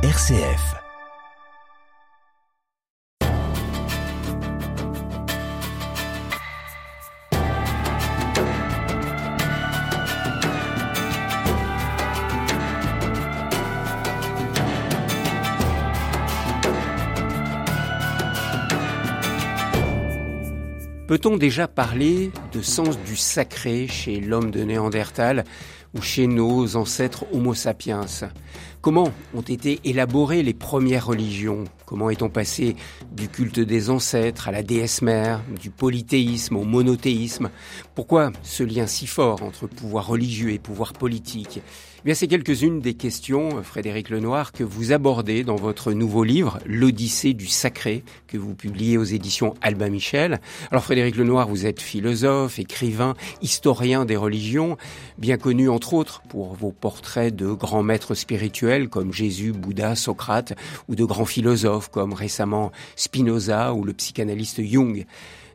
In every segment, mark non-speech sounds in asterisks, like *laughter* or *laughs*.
RCF. Peut-on déjà parler de sens du sacré chez l'homme de Néandertal ou chez nos ancêtres Homo sapiens? Comment ont été élaborées les premières religions? Comment est-on passé du culte des ancêtres à la déesse mère, du polythéisme au monothéisme? Pourquoi ce lien si fort entre pouvoir religieux et pouvoir politique? Eh bien, c'est quelques-unes des questions, Frédéric Lenoir, que vous abordez dans votre nouveau livre, L'Odyssée du Sacré, que vous publiez aux éditions Albin Michel. Alors, Frédéric Lenoir, vous êtes philosophe, écrivain, historien des religions, bien connu entre autres pour vos portraits de grands maîtres spirituels comme Jésus, Bouddha, Socrate, ou de grands philosophes comme récemment Spinoza ou le psychanalyste Jung.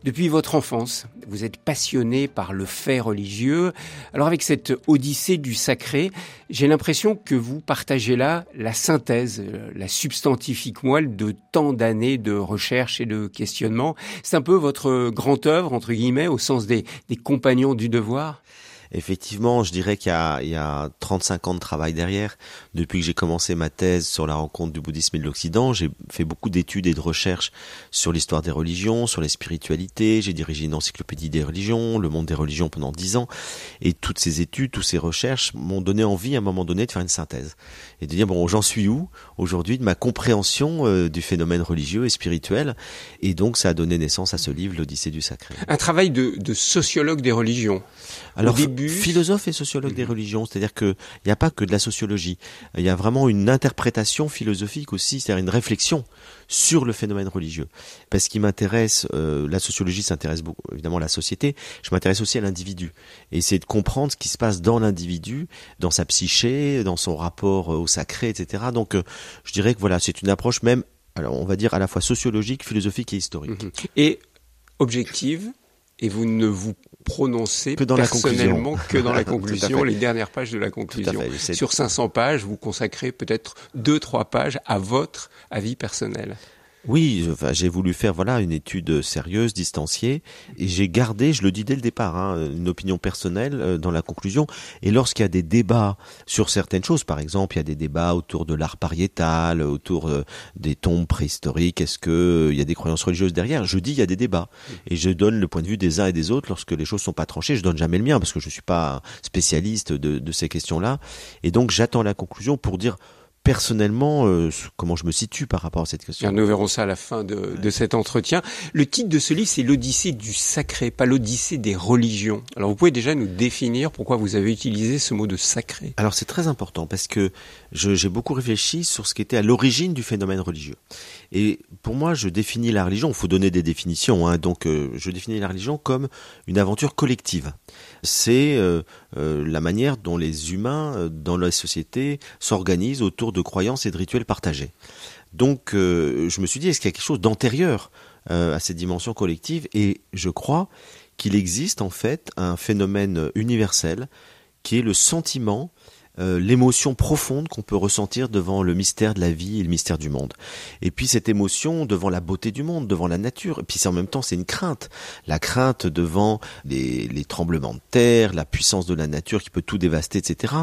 Depuis votre enfance, vous êtes passionné par le fait religieux. Alors avec cette odyssée du sacré, j'ai l'impression que vous partagez là la synthèse, la substantifique moelle de tant d'années de recherche et de questionnement. C'est un peu votre grande œuvre, entre guillemets, au sens des, des compagnons du devoir? Effectivement, je dirais qu'il y, y a, 35 ans de travail derrière. Depuis que j'ai commencé ma thèse sur la rencontre du bouddhisme et de l'Occident, j'ai fait beaucoup d'études et de recherches sur l'histoire des religions, sur les spiritualités. J'ai dirigé une encyclopédie des religions, le monde des religions pendant 10 ans. Et toutes ces études, toutes ces recherches m'ont donné envie à un moment donné de faire une synthèse. Et de dire, bon, j'en suis où aujourd'hui de ma compréhension euh, du phénomène religieux et spirituel? Et donc, ça a donné naissance à ce livre, L'Odyssée du Sacré. Un travail de, de sociologue des religions. Alors, philosophe et sociologue des mhm. religions, c'est-à-dire qu'il n'y a pas que de la sociologie, il y a vraiment une interprétation philosophique aussi, c'est-à-dire une réflexion sur le phénomène religieux. Parce qu'il m'intéresse, euh, la sociologie s'intéresse beaucoup, évidemment à la société, je m'intéresse aussi à l'individu, et essayer de comprendre ce qui se passe dans l'individu, dans sa psyché, dans son rapport au sacré, etc. Donc, euh, je dirais que voilà, c'est une approche même, alors on va dire à la fois sociologique, philosophique et historique. Mhm. Et objective, et vous ne vous que dans personnellement que dans la conclusion, *laughs* les dernières pages de la conclusion. Sur 500 pages, vous consacrez peut-être 2-3 pages à votre avis personnel. Oui, j'ai voulu faire voilà une étude sérieuse, distanciée, et j'ai gardé, je le dis dès le départ, hein, une opinion personnelle euh, dans la conclusion. Et lorsqu'il y a des débats sur certaines choses, par exemple, il y a des débats autour de l'art pariétal, autour euh, des tombes préhistoriques, est-ce que euh, il y a des croyances religieuses derrière? Je dis il y a des débats, et je donne le point de vue des uns et des autres lorsque les choses sont pas tranchées. Je donne jamais le mien parce que je suis pas spécialiste de ces questions-là, et donc j'attends la conclusion pour dire personnellement euh, comment je me situe par rapport à cette question? nous verrons ça à la fin de, de cet entretien. Le titre de ce livre, c'est l'Odyssée du sacré, pas l'Odyssée des religions. Alors vous pouvez déjà nous définir pourquoi vous avez utilisé ce mot de sacré? Alors c'est très important parce que j'ai beaucoup réfléchi sur ce qui était à l'origine du phénomène religieux. Et pour moi, je définis la religion, il faut donner des définitions, hein, donc euh, je définis la religion comme une aventure collective. C'est euh, la manière dont les humains dans la société s'organisent autour de croyances et de rituels partagés. Donc euh, je me suis dit, est-ce qu'il y a quelque chose d'antérieur euh, à cette dimension collective? Et je crois qu'il existe en fait un phénomène universel qui est le sentiment euh, l'émotion profonde qu'on peut ressentir devant le mystère de la vie et le mystère du monde. Et puis cette émotion devant la beauté du monde, devant la nature. Et puis en même temps c'est une crainte, la crainte devant les, les, tremblements de terre, la puissance de la nature qui peut tout dévaster, etc.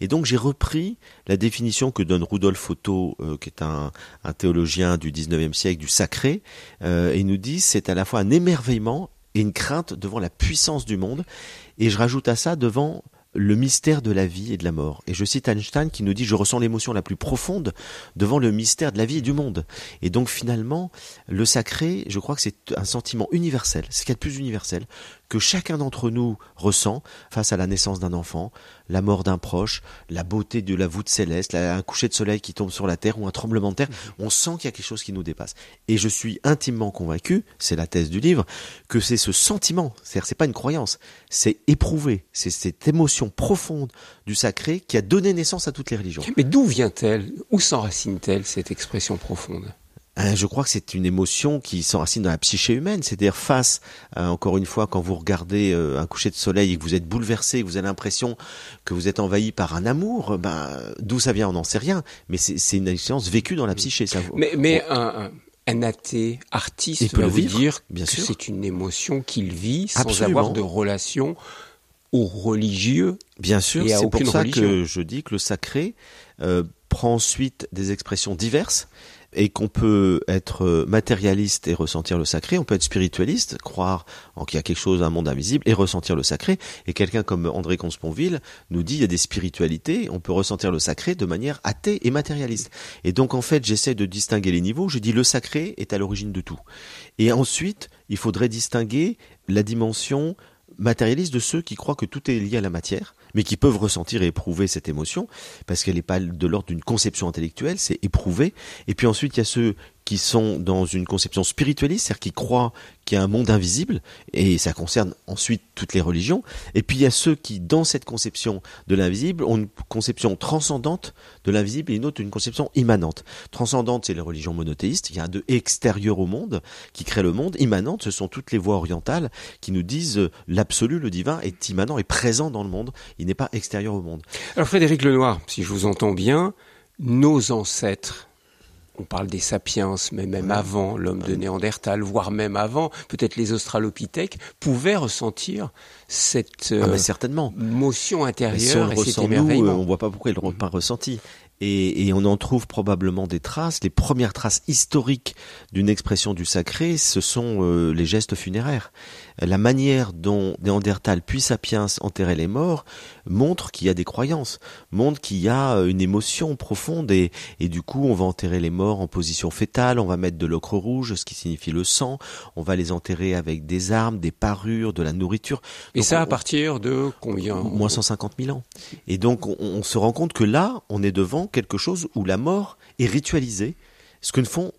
Et donc j'ai repris la définition que donne Rudolf Otto, euh, qui est un, un, théologien du 19e siècle, du sacré, euh, et il nous dit c'est à la fois un émerveillement et une crainte devant la puissance du monde. Et je rajoute à ça devant le mystère de la vie et de la mort. Et je cite Einstein qui nous dit je ressens l'émotion la plus profonde devant le mystère de la vie et du monde. Et donc finalement, le sacré, je crois que c'est un sentiment universel, c'est ce qu'il y a de plus universel, que chacun d'entre nous ressent face à la naissance d'un enfant, la mort d'un proche, la beauté de la voûte céleste, un coucher de soleil qui tombe sur la terre ou un tremblement de terre. On sent qu'il y a quelque chose qui nous dépasse. Et je suis intimement convaincu, c'est la thèse du livre, que c'est ce sentiment, c'est-à-dire c'est pas une croyance, c'est éprouvé, c'est cette émotion profonde du sacré qui a donné naissance à toutes les religions. Mais d'où vient-elle Où s'enracine-t-elle cette expression profonde? Je crois que c'est une émotion qui s'enracine dans la psyché humaine, c'est-à-dire face, euh, encore une fois, quand vous regardez euh, un coucher de soleil et que vous êtes bouleversé, que vous avez l'impression que vous êtes envahi par un amour, ben, d'où ça vient, on n'en sait rien, mais c'est une expérience vécue dans la psyché. Ça, mais mais un, un, athée artiste peut vous dire bien que c'est une émotion qu'il vit sans avoir de relation au religieux. Bien sûr, c'est pour ça que je dis que le sacré prend ensuite des expressions diverses et qu'on peut être matérialiste et ressentir le sacré, on peut être spiritualiste, croire qu'il y a quelque chose, un monde invisible, et ressentir le sacré. Et quelqu'un comme André Consponville nous dit il y a des spiritualités, on peut ressentir le sacré de manière athée et matérialiste. Et donc en fait, j'essaie de distinguer les niveaux. Je dis le sacré est à l'origine de tout. Et ensuite, il faudrait distinguer la dimension matérialiste de ceux qui croient que tout est lié à la matière mais qui peuvent ressentir et éprouver cette émotion, parce qu'elle n'est pas de l'ordre d'une conception intellectuelle, c'est éprouvé. Et puis ensuite, il y a ceux qui sont dans une conception spiritualiste, c'est-à-dire qui croient qu'il y a un monde invisible, et ça concerne ensuite toutes les religions. Et puis il y a ceux qui, dans cette conception de l'invisible, ont une conception transcendante de l'invisible et une autre une conception immanente. Transcendante, c'est les religions monothéistes, il y a un de extérieur au monde qui crée le monde. Immanente, ce sont toutes les voies orientales qui nous disent euh, l'absolu, le divin est immanent et présent dans le monde, il n'est pas extérieur au monde. Alors Frédéric Lenoir, si je vous entends bien, nos ancêtres on parle des sapiens, mais même avant l'homme de Néandertal, voire même avant, peut-être les australopithèques, pouvaient ressentir cette ah, certainement. motion intérieure et cet émerveillement. on voit pas pourquoi ils l'ont pas ressenti. Et, et, on en trouve probablement des traces. Les premières traces historiques d'une expression du sacré, ce sont euh, les gestes funéraires. La manière dont Néandertal puis Sapiens enterraient les morts montre qu'il y a des croyances, montre qu'il y a euh, une émotion profonde et, et du coup on va enterrer les morts en position fétale, on va mettre de l'ocre rouge, ce qui signifie le sang, on va les enterrer avec des armes, des parures, de la nourriture. Et ça à partir de combien Moins 150 000 ans. Et donc on se rend compte que là, on est devant quelque chose où la mort est ritualisée, ce que ne font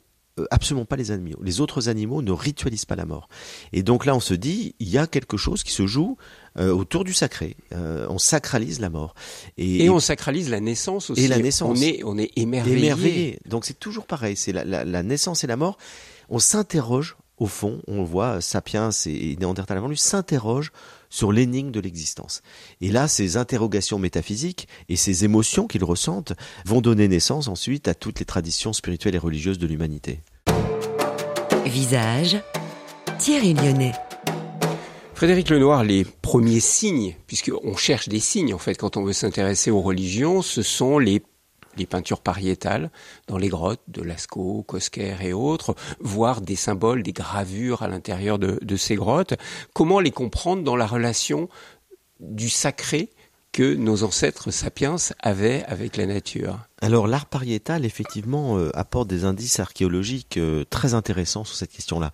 absolument pas les animaux. Les autres animaux ne ritualisent pas la mort. Et donc là, on se dit, il y a quelque chose qui se joue euh, autour du sacré. Euh, on sacralise la mort. Et, on sacralise la naissance aussi. Et la naissance. On est, on est émerveillé. Donc c'est toujours pareil. C'est la, la, naissance et la mort. On s'interroge, au fond, on voit Sapiens et Néandertal avant lui s'interrogent sur l'énigme de l'existence. Et là, ces interrogations métaphysiques et ces émotions qu'ils ressentent vont donner naissance ensuite à toutes les traditions spirituelles et religieuses de l'humanité. Visage, Thierry Lyonnais. Frédéric Lenoir, les premiers signes, puisqu'on cherche des signes en fait quand on veut s'intéresser aux religions, ce sont les les peintures pariétales dans les grottes de Lascaux, Cosquer et autres, voire des symboles, des gravures à l'intérieur de, ces grottes. Comment les comprendre dans la relation du sacré que nos ancêtres sapiens avaient avec la nature? Alors l'art pariétal effectivement euh, apporte des indices archéologiques euh, très intéressants sur cette question-là,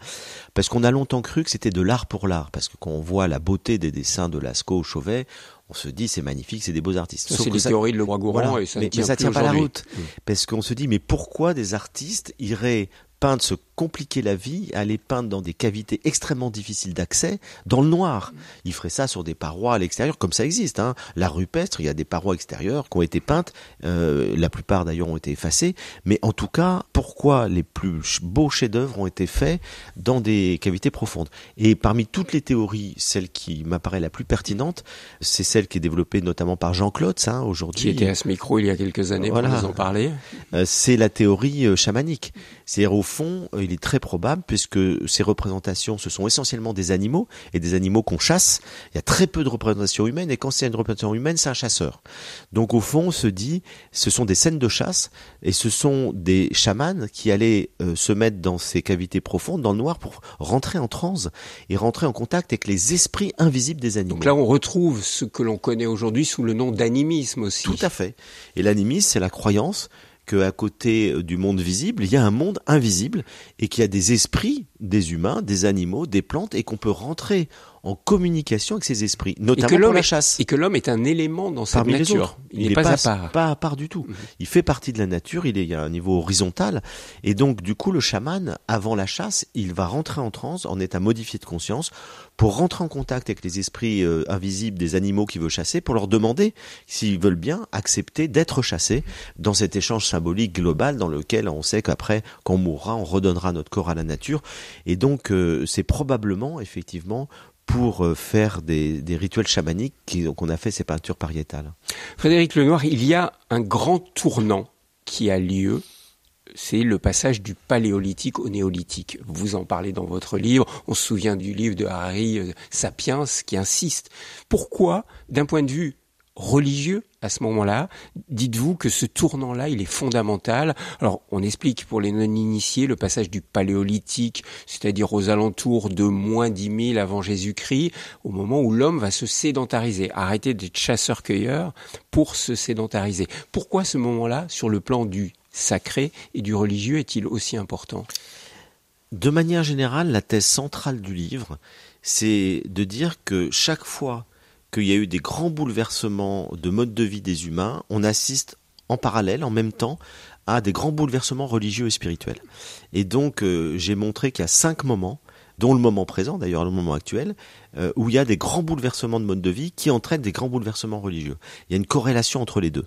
parce qu'on a longtemps cru que c'était de l'art pour l'art, parce que quand on voit la beauté des dessins de Lascaux, Chauvet, on se dit c'est magnifique, c'est des beaux artistes. C'est les théories de Leroy-Gourand et ça mais, tient, mais ça tient pas la route, mm. parce qu'on se dit mais pourquoi des artistes iraient peindre ce compliquer la vie, aller peindre dans des cavités extrêmement difficiles d'accès, dans le noir. Il ferait ça sur des parois à l'extérieur, comme ça existe. Hein. La rupestre, il y a des parois extérieures qui ont été peintes, euh, la plupart d'ailleurs ont été effacées, mais en tout cas, pourquoi les plus beaux chefs-d'œuvre ont été faits dans des cavités profondes? Et parmi toutes les théories, celle qui m'apparaît la plus pertinente, c'est celle qui est développée notamment par Jean Claude, hein, aujourd'hui. Qui était à ce micro il y a quelques années voilà. pour nous en parler. Euh, c'est la théorie euh, chamanique. C'est-à-dire au fond, il est très probable puisque ces représentations, ce sont essentiellement des animaux et des animaux qu'on chasse. Il y a très peu de représentations humaines et quand c'est une représentation humaine, c'est un chasseur. Donc au fond, on se dit, ce sont des scènes de chasse et ce sont des chamans qui allaient euh, se mettre dans ces cavités profondes, dans le noir, pour rentrer en transe et rentrer en contact avec les esprits invisibles des animaux. Donc là, on retrouve ce que l'on connaît aujourd'hui sous le nom d'animisme aussi. Tout à fait. Et l'animisme, c'est la croyance qu'à côté euh, du monde visible, il y a un monde invisible et qu'il y a des esprits, des humains, des animaux, des plantes et qu'on peut rentrer en communication avec ses esprits, notamment pour la chasse. et que l'homme est un élément dans cette Parmi nature. Les autres. Il n'est pas, à part. Pas à part du tout. Mhm. Il fait partie de la nature, il est à un niveau horizontal. Et donc, du coup, le chaman, avant la chasse, il va rentrer en transe, en état modifié de conscience, pour rentrer en contact avec les esprits euh, invisibles des animaux qu'il veut chasser, pour leur demander s'ils veulent bien accepter d'être chassés dans cet échange symbolique global dans lequel on sait qu'après, quand on mourra, on redonnera notre corps à la nature. Et donc, euh, c'est probablement, effectivement, pour euh, faire des, rituels chamaniques qu'on a fait ces peintures pariétales. Frédéric Lenoir, il y a un grand tournant qui a lieu c'est le passage du paléolithique au néolithique. Vous en parlez dans votre livre. On se souvient du livre de Harry euh, Sapiens qui insiste. Pourquoi, d'un point de vue religieux à ce moment-là, dites-vous que ce tournant-là, il est fondamental. Alors, on explique pour les non-initiés le passage du paléolithique, c'est-à-dire aux alentours de moins dix mille avant Jésus-Christ, au moment où l'homme va se sédentariser, arrêter d'être chasseur-cueilleur pour se sédentariser. Pourquoi ce moment-là, sur le plan du sacré et du religieux est-il aussi important? De manière générale, la thèse centrale du livre, c'est de dire que chaque fois qu'il y a eu des grands bouleversements de mode de vie des humains, on assiste en parallèle, en même temps, à des grands bouleversements religieux et spirituels. Et donc, euh, j'ai montré qu'il y a cinq moments, dont le moment présent, d'ailleurs le moment actuel, euh, où il y a des grands bouleversements de mode de vie qui entraînent des grands bouleversements religieux. Il y a une corrélation entre les deux.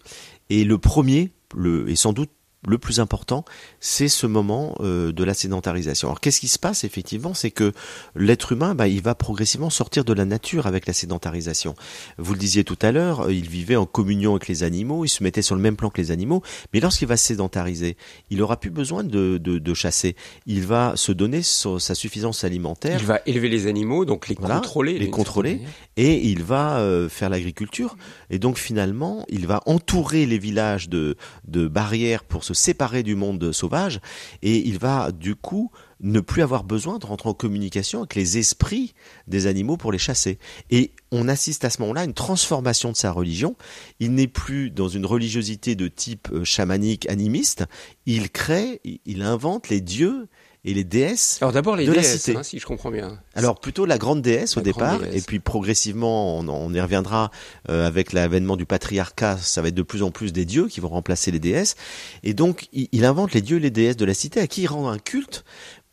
Et le premier, le, et sans doute le plus important, c'est ce moment euh, de la sédentarisation. Alors qu'est-ce qui se passe effectivement? C'est que l'être humain, bah, il va progressivement sortir de la nature avec la sédentarisation. Vous le disiez tout à l'heure, euh, il vivait en communion avec les animaux, il se mettait sur le même plan que les animaux, mais lorsqu'il va se sédentariser, il aura plus besoin de, de, de, chasser. Il va se donner sa suffisance alimentaire. Il va élever les animaux, donc les voilà, contrôler. Les contrôler, et il va euh, faire l'agriculture. Et donc finalement, il va entourer les villages de, de barrières pour se séparer du monde sauvage et il va du coup ne plus avoir besoin de rentrer en communication avec les esprits des animaux pour les chasser. Et on assiste à ce moment-là à une transformation de sa religion. Il n'est plus dans une religiosité de type euh, chamanique animiste. Il crée, il invente les dieux et les déesses. Alors d'abord les de déesses, la cité. Hein, si je comprends bien. Alors plutôt la grande déesse La au départ, déesse. et puis progressivement, on, on y reviendra euh, avec l'avènement du patriarcat, ça va être de plus en plus des dieux qui vont remplacer les déesses. Et donc il, il invente les dieux et les déesses de la cité à qui il rend un culte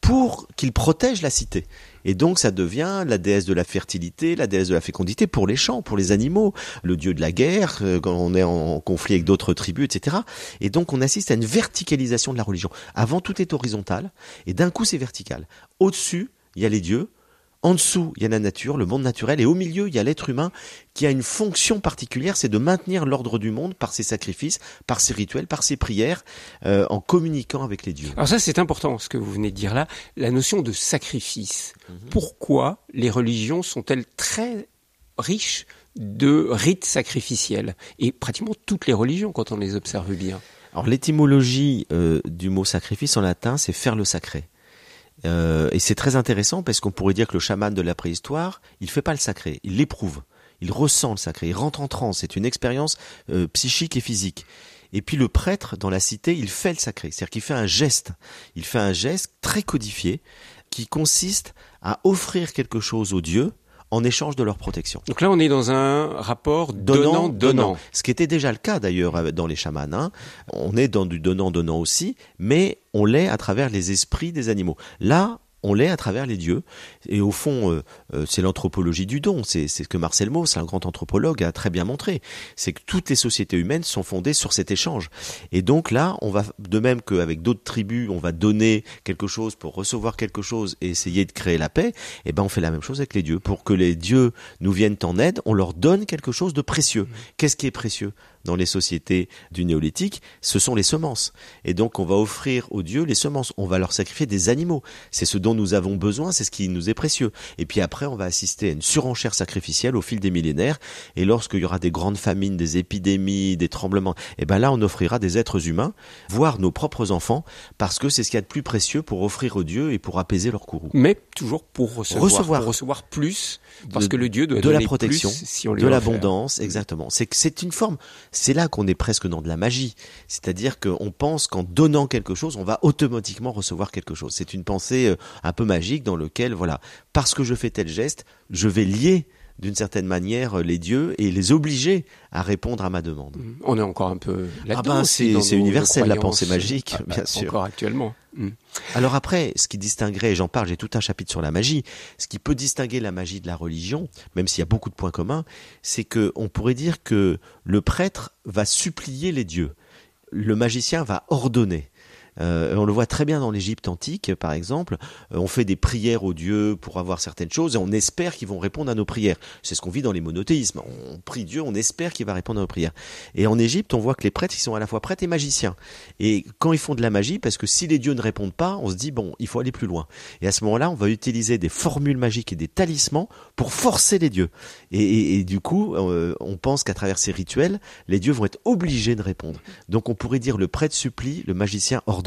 pour qu'ils protègent la cité. Et donc ça devient la déesse de la fertilité, la déesse de la fécondité pour les champs, pour les animaux, le dieu de la guerre, euh, quand on est en conflit avec d'autres tribus, etc. Et donc on assiste à une verticalisation de la religion. Avant tout est horizontal, et d'un coup c'est vertical. Au-dessus, il y a les dieux, en dessous, il y a la nature, le monde naturel, et au milieu, il y a l'être humain qui a une fonction particulière, c'est de maintenir l'ordre du monde par ses sacrifices, par ses rituels, par ses prières, euh, en communiquant avec les dieux. Alors ça c'est important ce que vous venez de dire là, la notion de sacrifice. Pourquoi les religions sont-elles très riches de rites sacrificiels? Et pratiquement toutes les religions quand on les observe bien. Alors l'étymologie euh, du mot sacrifice en latin, c'est faire le sacré. Euh, et c'est très intéressant parce qu'on pourrait dire que le chaman de la préhistoire, il fait pas le sacré, il l'éprouve, il ressent le sacré, il rentre en transe, c'est une expérience euh, psychique et physique. Et puis le prêtre dans la cité, il fait le sacré, c'est-à-dire qu'il fait un geste, il fait un geste très codifié qui consiste à offrir quelque chose aux dieux en échange de leur protection. Donc là on est dans un rapport donnant-donnant. Ce qui était déjà le cas d'ailleurs euh, dans les chamans. Hein. On est dans du donnant-donnant aussi, mais on l'est à travers les esprits des animaux. Là, on l'est à travers les dieux. Et au fond, euh, euh, c'est l'anthropologie du don. C'est ce que Marcel Mauss, un grand anthropologue, a très bien montré. C'est que toutes les sociétés humaines sont fondées sur cet échange. Et donc là, on va, de même qu'avec d'autres tribus, on va donner quelque chose pour recevoir quelque chose et essayer de créer la paix, et ben on fait la même chose avec les dieux. Pour que les dieux nous viennent en aide, on leur donne quelque chose de précieux. Qu'est-ce qui est précieux? Dans les sociétés du néolithique, ce sont les semences. Et donc on va offrir aux dieux les semences, on va leur sacrifier des animaux. C'est ce dont nous avons besoin, c'est ce qui nous est précieux. Et puis après, on va assister à une surenchère sacrificielle au fil des millénaires. Et lorsqu'il y aura des grandes famines, des épidémies, des tremblements, et ben là, on offrira des êtres humains, voire nos propres enfants, parce que c'est ce qu'il y a de plus précieux pour offrir aux dieux et pour apaiser leur courroux. Mais toujours pour recevoir, Recevoir. pour recevoir plus, parce De- que le Dieu doit de la protection, plus si on lui de l'abondance, exactement. C'est que c'est une forme, c'est là qu'on est presque dans de la magie. C'est-à-dire qu'on pense qu'en donnant quelque chose, on va automatiquement recevoir quelque chose. C'est une pensée euh, un peu magique dans lequel, voilà, parce que je fais tel geste, je vais lier d'une certaine manière les dieux et les obliger à répondre à ma demande. Mmh. On est encore un peu là-dedans. Ah ben c'est universel la pensée magique, ah, bien sûr. Encore actuellement. Mmh. Alors après, ce qui distinguerait, et j'en parle, j'ai tout un chapitre sur la magie, ce qui peut distinguer la magie de la religion, même s'il y a beaucoup de points communs, c'est que on pourrait dire que le prêtre va supplier les dieux, le magicien va ordonner. Euh, on le voit très bien dans l'Égypte antique, par exemple. Euh, on fait des prières aux dieux pour avoir certaines choses et on espère qu'ils vont répondre à nos prières. C'est ce qu'on vit dans les monothéismes. On prie Dieu, on espère qu'il va répondre à nos prières. Et en Égypte, on voit que les prêtres, ils sont à la fois prêtres et magiciens. Et quand ils font de la magie, parce que si les dieux ne répondent pas, on se dit, bon, il faut aller plus loin. Et à ce moment-là, on va utiliser des formules magiques et des talismans pour forcer les dieux. Et, du coup, euh, on pense qu'à travers ces rituels, les dieux vont être obligés de répondre. Donc on pourrait dire le prêtre supplie, le magicien ordonne.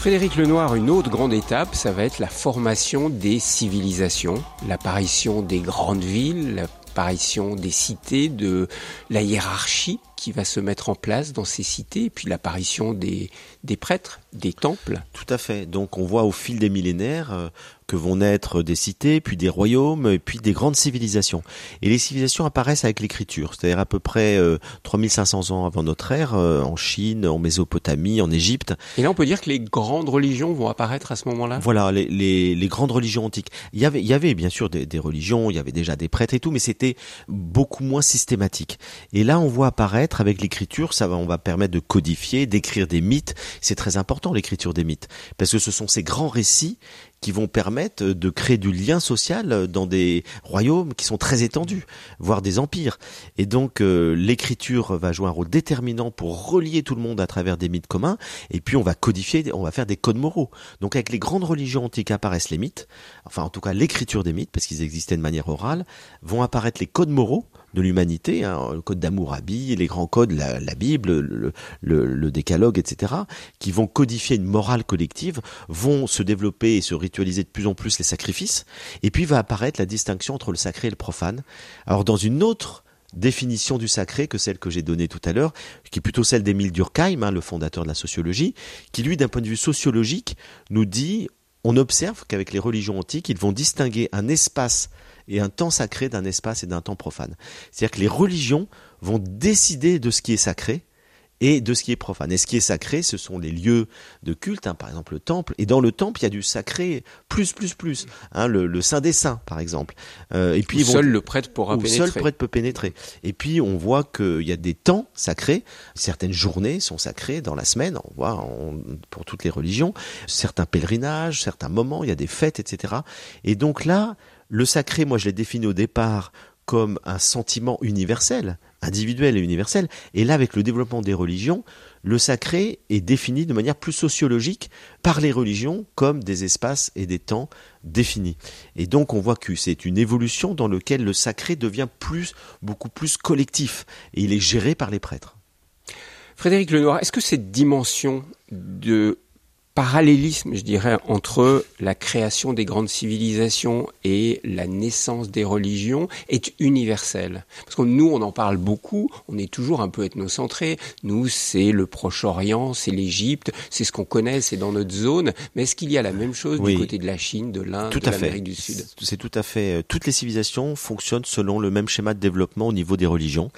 Frédéric Lenoir, une autre grande étape, ça va être la formation des civilisations, l'apparition des grandes villes, l'apparition des cités, de la hiérarchie qui va se mettre en place dans ces cités, et puis l'apparition des, des prêtres, des temples. Tout à fait. Donc on voit au fil des millénaires euh, que vont naître des cités, puis des royaumes, et puis des grandes civilisations. Et les civilisations apparaissent avec l'écriture, c'est-à-dire à peu près 3500 euh, ans avant notre ère, euh, en Chine, en Mésopotamie, en Égypte. Et là on peut dire que les grandes religions vont apparaître à ce moment-là? Voilà, les, les, les, grandes religions antiques. Il y avait, il y avait bien sûr des, des religions, il y avait déjà des prêtres et tout, mais c'était beaucoup moins systématique. Et là on voit apparaître avec l'écriture, ça va, on va permettre de codifier, d'écrire des mythes. C'est très important l'écriture des mythes, parce que ce sont ces grands récits qui vont permettre de créer du lien social dans des royaumes qui sont très étendus, voire des empires. Et donc euh, l'écriture va jouer un rôle déterminant pour relier tout le monde à travers des mythes communs, et puis on va codifier, on va faire des codes moraux. Donc avec les grandes religions antiques apparaissent les mythes, enfin en tout cas l'écriture des mythes, parce qu'ils existaient de manière orale, vont apparaître les codes moraux de l'humanité, hein, le code d'Amourabi, les grands codes, la, Bible, le, le, le, décalogue, etc., qui vont codifier une morale collective, vont se développer et se ritualiser de plus en plus les sacrifices, et puis va apparaître la distinction entre le sacré et le profane. Alors dans une autre définition du sacré que celle que j'ai donnée tout à l'heure, qui est plutôt celle d'Émile Durkheim, hein, le fondateur de la sociologie, qui lui, d'un point de vue sociologique, nous dit, on observe qu'avec les religions antiques, ils vont distinguer un espace et un temps sacré d'un espace et d'un temps profane. C'est-à-dire que les religions vont décider de ce qui est sacré et de ce qui est profane. Et ce qui est sacré, ce sont les lieux de culte, hein, par exemple le temple. Et dans le temple, il y a du sacré plus, plus, plus. Hein, le, le, saint des saints, par exemple. Euh, et puis seul le prêtre pourra pénétrer. Seul le prêtre peut pénétrer. Et puis on voit qu'il y a des temps sacrés. Certaines journées sont sacrées dans la semaine. On voit pour toutes les religions. Certains pèlerinages, certains moments. Il y a des fêtes, etc. Et donc là, le sacré, moi je l'ai défini au départ comme un sentiment universel, individuel et universel. Et là, avec le développement des religions, le sacré est défini de manière plus sociologique par les religions comme des espaces et des temps définis. Et donc on voit que c'est une évolution dans laquelle le sacré devient plus, beaucoup plus collectif et il est géré par les prêtres. Frédéric Lenoir, est-ce que cette dimension de parallélisme, je dirais, entre la création des grandes civilisations et la naissance des religions est universel. Parce que nous, on en parle beaucoup, on est toujours un peu ethnocentré. Nous, c'est le Proche-Orient, c'est l'Égypte, c'est ce qu'on connaît, c'est dans notre zone. Mais est-ce qu'il y a la même chose du côté de la Chine, de l'Inde, de l'Amérique du Sud? C'est tout à fait. Euh, toutes les civilisations fonctionnent selon le même schéma de développement au niveau des religions.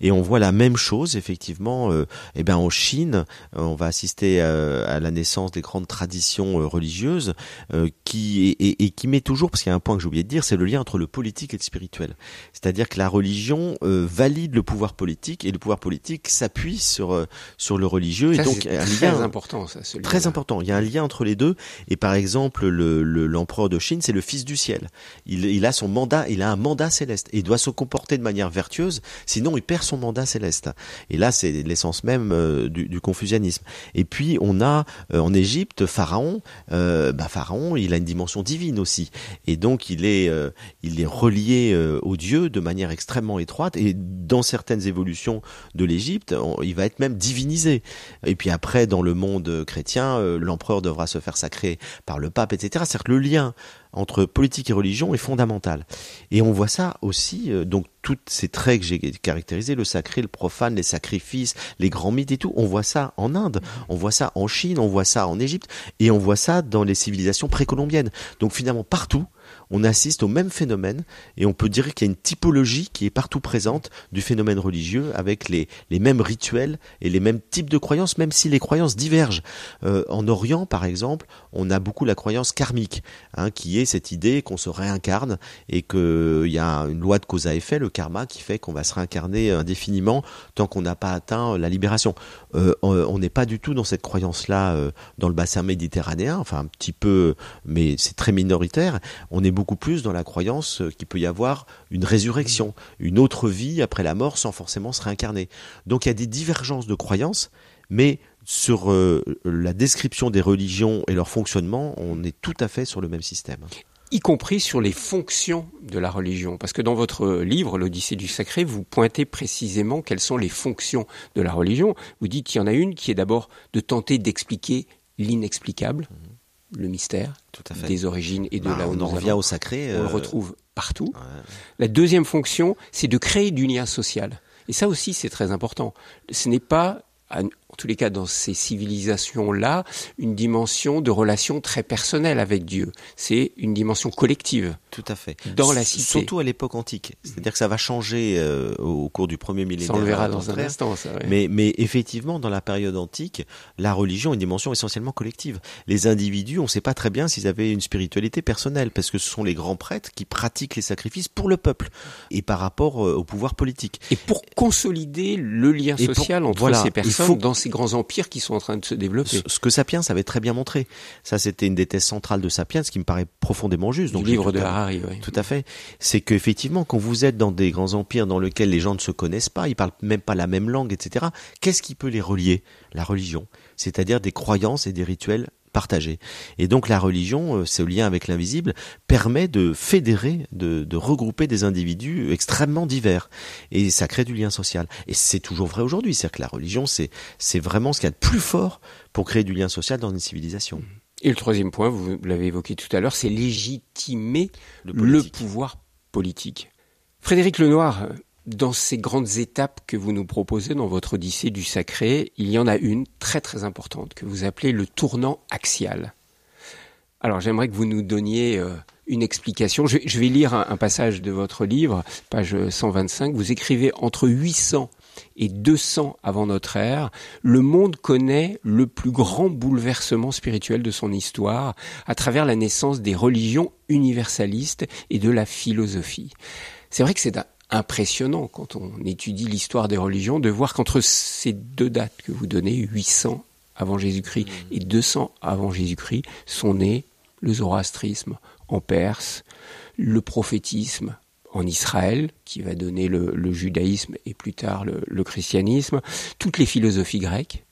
Et on voit la même chose, effectivement, euh, eh ben, en Chine, euh, on va assister euh, à la naissance des grandes traditions euh, religieuses euh, qui et, et, qui met toujours, parce qu'il y a un point que j'ai oublié de dire, c'est le lien entre le politique et le spirituel. C'est-à-dire que la religion euh, valide le pouvoir politique et le pouvoir politique s'appuie sur sur le religieux ça, et donc un très lien important. Ça, très important. Il y a un lien entre les deux. Et par exemple, le l'empereur de Chine, c'est le fils du ciel. Il, il a son mandat, il a un mandat céleste et il doit se comporter de manière vertueuse, sinon il perd son mandat céleste. Et là, c'est l'essence même du, du confucianisme. Et puis on a en Égypte Égypte, Pharaon, euh, bah, Pharaon, il a une dimension divine aussi, et donc il est, euh, il est relié euh, au Dieu de manière extrêmement étroite. Et dans certaines évolutions de l'Égypte, il va être même divinisé. Et puis après, dans le monde chrétien, l'empereur devra se faire sacrer par le pape, etc. C'est-à-dire que le lien entre politique et religion est fondamental. Et on voit ça aussi, donc tous ces traits que j'ai caractérisés, le sacré, le profane, les sacrifices, les grands mythes et tout, on voit ça en Inde, on voit ça en Chine, on voit ça en Égypte, et on voit ça dans les civilisations précolombiennes. Donc finalement, partout, on assiste au même phénomène et on peut dire qu'il y a une typologie qui est partout présente du phénomène religieux avec les, les mêmes rituels et les mêmes types de croyances, même si les croyances divergent. Euh, en Orient, par exemple, on a beaucoup la croyance karmique, hein, qui est cette idée qu'on se réincarne et qu'il y a une loi de cause à effet, le karma, qui fait qu'on va se réincarner indéfiniment tant qu'on n'a pas atteint la libération. Euh, on n'est pas du tout dans cette croyance-là euh, dans le bassin méditerranéen, enfin un petit peu, mais c'est très minoritaire. On est beaucoup plus dans la croyance qu'il peut y avoir une résurrection, une autre vie après la mort sans forcément se réincarner. Donc il y a des divergences de croyances, mais sur euh, la description des religions et leur fonctionnement, on est tout à fait sur le même système y compris sur les fonctions de la religion. Parce que dans votre livre, l'Odyssée du Sacré, vous pointez précisément quelles sont les fonctions de la religion. Vous dites qu'il y en a une qui est d'abord de tenter d'expliquer l'inexplicable. Mhm le mystère des origines et de bah, là où on en revient au sacré. On le euh, retrouve partout. La deuxième fonction, c'est de créer du lien social. Et ça aussi, c'est très important. Ce n'est pas tous les cas dans ces civilisations-là, une dimension de relation très personnelle avec Dieu. C'est une dimension collective. Tout à fait. Dans la cité. Surtout à l'époque antique. C'est-à-dire que ça va changer euh, au cours du premier millénaire. Ça on le verra dans un instant. Ça, mais, mais effectivement, dans la période antique, la religion a une dimension essentiellement collective. Les individus, on ne sait pas très bien s'ils avaient une spiritualité personnelle, parce que ce sont les grands prêtres qui pratiquent les sacrifices pour le peuple et par rapport euh, au pouvoir politique. Et pour consolider le lien social entre ces personnes dans ces grands empires qui sont en train de se développer. Ce, que Sapiens avait très bien montré. Ça, c'était une des thèses centrales de Sapiens, ce qui me paraît profondément juste. Donc, livre de Harari, oui. Tout à fait. C'est qu'effectivement, quand vous êtes dans des grands empires dans lesquels les gens ne se connaissent pas, ils parlent même pas la même langue, etc., qu'est-ce qui peut les relier? La religion. C'est-à-dire des croyances et des rituels Et donc la religion, euh, ce lien avec l'invisible, permet de fédérer, de, regrouper des individus extrêmement divers. Et ça crée du lien social. Et c'est toujours vrai aujourd'hui. C'est-à-dire que la religion, c'est, c'est vraiment ce qu'il y a de plus fort pour créer du lien social dans une civilisation. Et le troisième point, vous l'avez évoqué tout à l'heure, c'est légitimer le, pouvoir politique. Frédéric Lenoir, dans ces grandes étapes que vous nous proposez dans votre Odyssée du Sacré, il y en a une très très importante que vous appelez le tournant axial. Alors j'aimerais que vous nous donniez euh, une explication. Je, vais lire un, passage de votre livre, page 125. Vous écrivez entre 800 et 200 avant notre ère, le monde connaît le plus grand bouleversement spirituel de son histoire à travers la naissance des religions universalistes et de la philosophie. C'est vrai que c'est un, impressionnant quand on étudie l'histoire des religions de voir qu'entre ces deux dates que vous donnez, 800 avant Jésus-Christ mmh. et 200 avant Jésus-Christ, sont nés le zoroastrisme en Perse, le prophétisme en Israël, qui va donner le, judaïsme et plus tard le, le christianisme, toutes les philosophies grecques,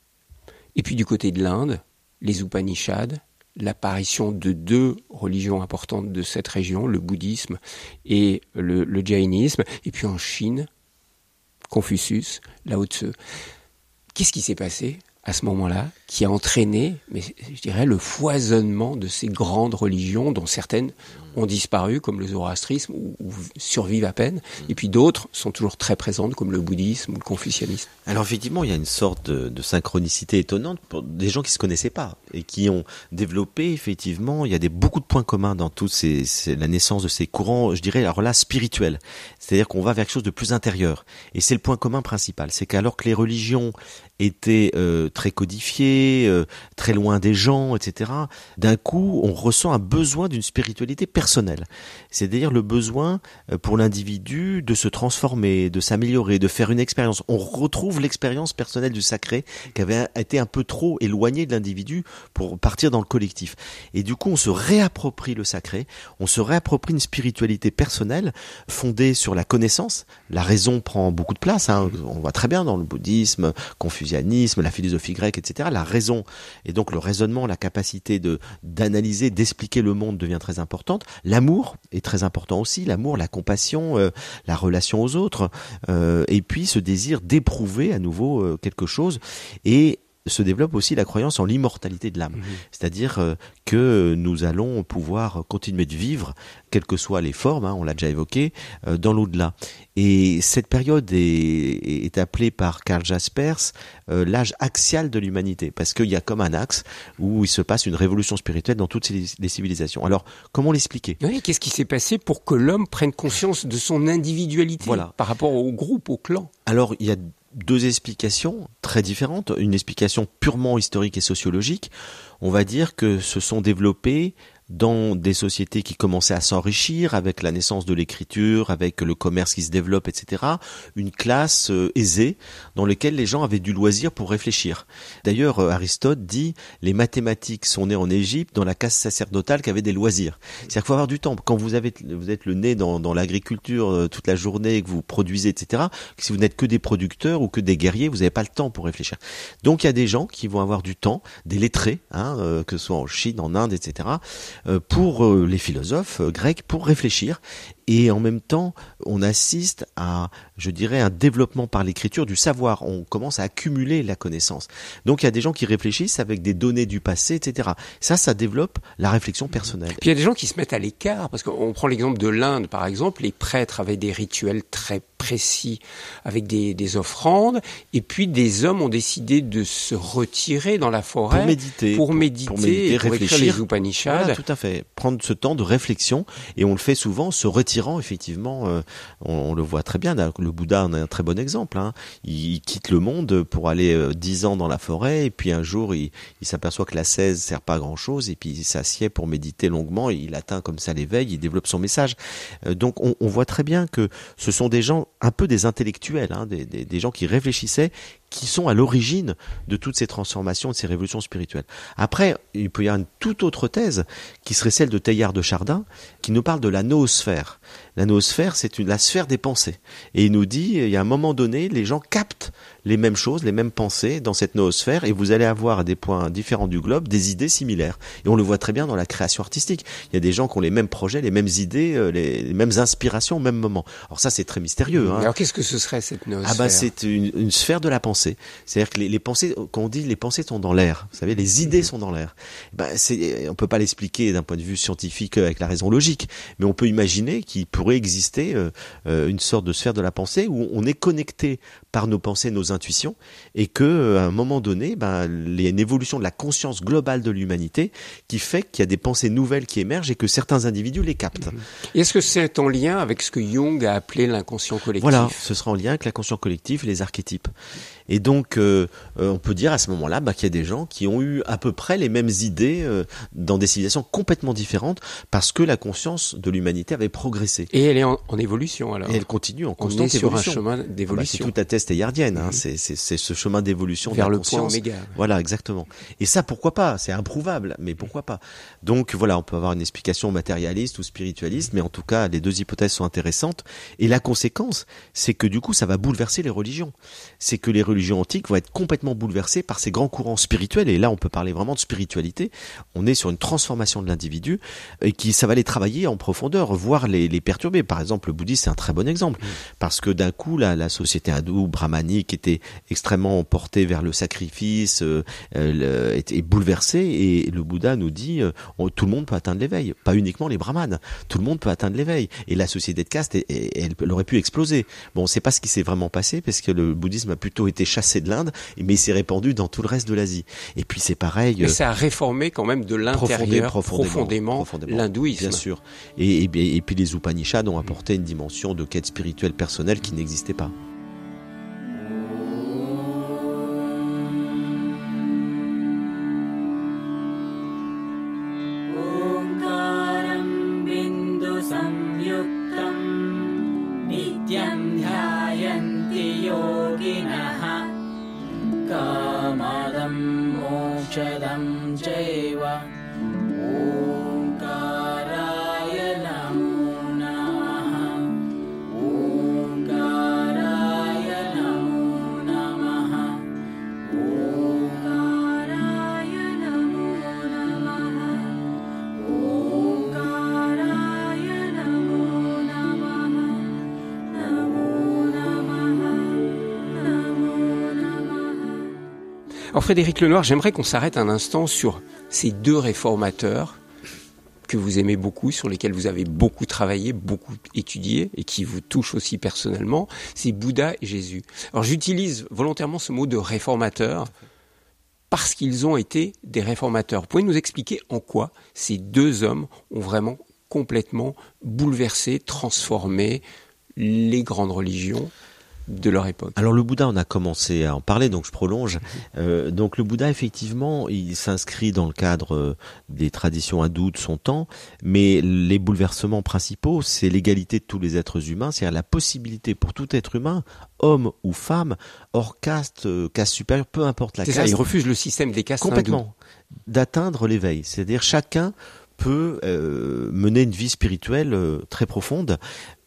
et puis du côté de l'Inde, les Upanishads, l'apparition de deux religions importantes de cette région, le bouddhisme et le, jainisme, et puis en Chine, Confucius, Lao Tzu. Qu'est-ce qui s'est passé à ce moment-là qui a entraîné, mais je dirais, le foisonnement de ces grandes religions dont certaines ont disparu, comme le zoroastrisme, ou, survivent à peine, et puis d'autres sont toujours très présentes, comme le bouddhisme ou le confucianisme. Alors effectivement, il y a une sorte de, synchronicité étonnante pour des gens qui se connaissaient pas et qui ont développé effectivement. Il y a des beaucoup de points communs dans tous ces, la naissance de ces courants, je dirais alors là spirituels. C'est-à-dire qu'on va vers quelque chose de plus intérieur. Et c'est le point commun principal, c'est qu'alors que les religions étaient euh, très codifiées, euh, très loin des gens, etc. D'un coup, on ressent un besoin d'une spiritualité personnelle. C'est-à-dire le besoin euh, pour l'individu de se transformer, de s'améliorer, de faire une expérience. On retrouve l'expérience personnelle du sacré qui avait été un peu trop éloignée de l'individu pour partir dans le collectif. Et du coup, on se réapproprie le sacré, on se réapproprie une spiritualité personnelle fondée sur la connaissance. La raison prend beaucoup de place. Hein. On voit très bien dans le bouddhisme, confucianisme, la philosophie grecque, etc. La raison et donc le raisonnement, la capacité de d'analyser, d'expliquer le monde devient très importante. L'amour est très important aussi, l'amour, la compassion, euh, la relation aux autres, euh, et puis ce désir d'éprouver à nouveau euh, quelque chose. Et se développe aussi la croyance en l'immortalité de l'âme. Mhm. C'est-à-dire euh, que nous allons pouvoir continuer de vivre, quelles que soient les formes, hein, on l'a déjà évoqué, euh, dans l'au-delà. Et cette période est, est appelée par Karl Jaspers euh, l'âge axial de l'humanité, parce qu'il y a comme un axe où il se passe une révolution spirituelle dans toutes les, les civilisations. Alors, comment l'expliquer? Oui, qu'est-ce qui s'est passé pour que l'homme prenne conscience de son individualité Voilà. par rapport au groupe, au clan? Alors, il y a deux explications très différentes. Une explication purement historique et sociologique. On va dire que se sont développés dans des sociétés qui commençaient à s'enrichir avec la naissance de l'écriture, avec le commerce qui se développe, etc. Une classe euh, aisée dans laquelle les gens avaient du loisir pour réfléchir. D'ailleurs, euh, Aristote dit les mathématiques sont nées en Égypte dans la caste sacerdotale qui avait des loisirs. C'est-à-dire qu'il faut avoir du temps. Quand vous avez, vous êtes le nez dans, dans l'agriculture euh, toute la journée, que vous produisez, etc. Si vous n'êtes que des producteurs ou que des guerriers, vous n'avez pas le temps pour réfléchir. Donc il y a des gens qui vont avoir du temps, des lettrés, hein, que ce soit en Chine, en Inde, etc pour euh, les philosophes euh, grecs pour réfléchir. Et en même temps on assiste à je dirais un développement par l'écriture du savoir. On commence à accumuler la connaissance. Donc il y a des gens qui réfléchissent avec des données du passé etc ça ça développe la réflexion personnelle. Puis il y a des gens qui se mettent à l'écart, parce qu'on prend l'exemple de l'Inde, par exemple, les prêtres avaient des rituels très précis avec des, des offrandes, et puis des hommes ont décidé de se retirer dans la forêt pour méditer pour méditer, pour méditer, et pour écrire réfléchir. les Upanishads. Voilà, tout à fait. Prendre ce temps de réflexion et on le fait souvent se retirant effectivement. euh, on, on le voit très bien. Le Bouddha en est un très bon exemple. hein. Il, il quitte le monde pour aller euh, dix ans dans la forêt et puis un jour il, il s'aperçoit que la 16 sert pas à grand chose et puis il s'assied pour méditer longuement. Et il atteint comme ça l'éveil. Il développe son message. Euh, donc on, on voit très bien que ce sont des gens un peu des intellectuels, hein, des, gens qui réfléchissaient qui sont à l'origine de toutes ces transformations, de ces révolutions spirituelles. Après, il peut y avoir une toute autre thèse qui serait celle de Teilhard de Chardin, qui nous parle de la noosphère. La noosphère, c'est la sphère des pensées. Et il nous dit, il y a un moment donné, les gens captent les mêmes choses, les mêmes pensées dans cette noosphère, et vous allez avoir à des points différents du globe des idées similaires. Et on le voit très bien dans la création artistique. Il y a des gens qui ont les mêmes projets, les mêmes idées, euh, les, les mêmes inspirations au même moment. Alors ça, c'est très mystérieux. Hein. Alors qu'est-ce que ce serait cette noosphère Ah bah c'est une, une sphère de la pensée. C'est-à-dire que les, les pensées, quand on dit les pensées sont dans l'air, vous savez, les idées sont dans l'air. Bah c'est, on peut pas l'expliquer d'un point de vue scientifique avec la raison logique, mais on peut imaginer qu'il pourrait exister euh, euh, une sorte de sphère de la pensée où on est connecté par nos pensées, nos intuitions, et que euh, à un moment donné, ben, il y a une évolution de la conscience globale de l'humanité qui fait qu'il y a des pensées nouvelles qui émergent et que certains individus les captent. Et Est-ce que c'est en lien avec ce que Jung a appelé l'inconscient collectif? Voilà, ce sera en lien avec collective et les archétypes. Et donc, euh, euh, on peut dire à ce moment-là bah, qu'il y a des gens qui ont eu à peu près les mêmes idées euh, dans des civilisations complètement différentes parce que la conscience de l'humanité avait progressé. Et elle est en, en évolution alors? Et elle continue en On constante est sur un évolution. chemin Ah bah, c'est d'évolution tout à test teilhardienne, hein. Mhm. c'est, ce chemin d'évolution de vers la le point conscience. oméga. Voilà, exactement. Et ça, pourquoi pas? C'est improuvable, mais pourquoi pas? Donc voilà, on peut avoir une explication matérialiste ou spiritualiste, mais en tout cas, les deux hypothèses sont intéressantes. Et la conséquence, c'est que du coup, ça va bouleverser les religions. C'est que les religions antiques vont être complètement bouleversées par ces grands courants spirituels. Et là, on peut parler vraiment de spiritualité. On est sur une transformation de l'individu et qui, ça va les travailler en profondeur, voire les, les perturber. Par exemple, le bouddhisme, c'est un très bon exemple, parce que d'un coup, la, la société hindoue, brahmanique, était extrêmement portée vers le sacrifice, euh, euh, le- était bouleversée. Et le Bouddha nous dit, euh, on- tout le monde peut atteindre l'éveil, pas uniquement les brahmanes. Tout le monde peut atteindre l'éveil. Et la société de caste, elle, elle- elle aurait pu exploser. Bon, on sait pas ce qui s'est vraiment passé, parce que le bouddhisme a plutôt été chassé de l'Inde, mais il s'est répandu dans tout le reste de l'Asie. Et puis c'est pareil. Mais ça a réformé quand même de l'intérieur profondément, profondément, l'hindouisme. Bien sûr. Et, et, et puis les Upanishads ont apporté une dimension de quête spirituelle personnelle qui n'existait pas. Frédéric Lenoir, j'aimerais qu'on s'arrête un instant sur ces deux réformateurs que vous aimez beaucoup, sur lesquels vous avez beaucoup travaillé, beaucoup étudié et qui vous touchent aussi personnellement, c'est Bouddha et Jésus. Alors j'utilise volontairement ce mot de réformateur parce qu'ils ont été des réformateurs. Vous nous expliquer en quoi ces deux hommes ont vraiment complètement bouleversé, transformé les grandes religions de leur époque. Alors le Bouddha, on a commencé à en parler, donc je prolonge. Euh, donc le Bouddha, effectivement, il s'inscrit dans le cadre euh, des traditions hindoues de son temps, mais les bouleversements principaux, c'est l'égalité de tous les êtres humains, c'est-à-dire la possibilité pour tout être humain, homme ou femme, hors caste, euh, caste supérieure, peu importe la caste, ça, ils refusent le système des castes complètement, d'atteindre l'éveil. C'est-à-dire chacun peut euh, mener une vie spirituelle euh, très profonde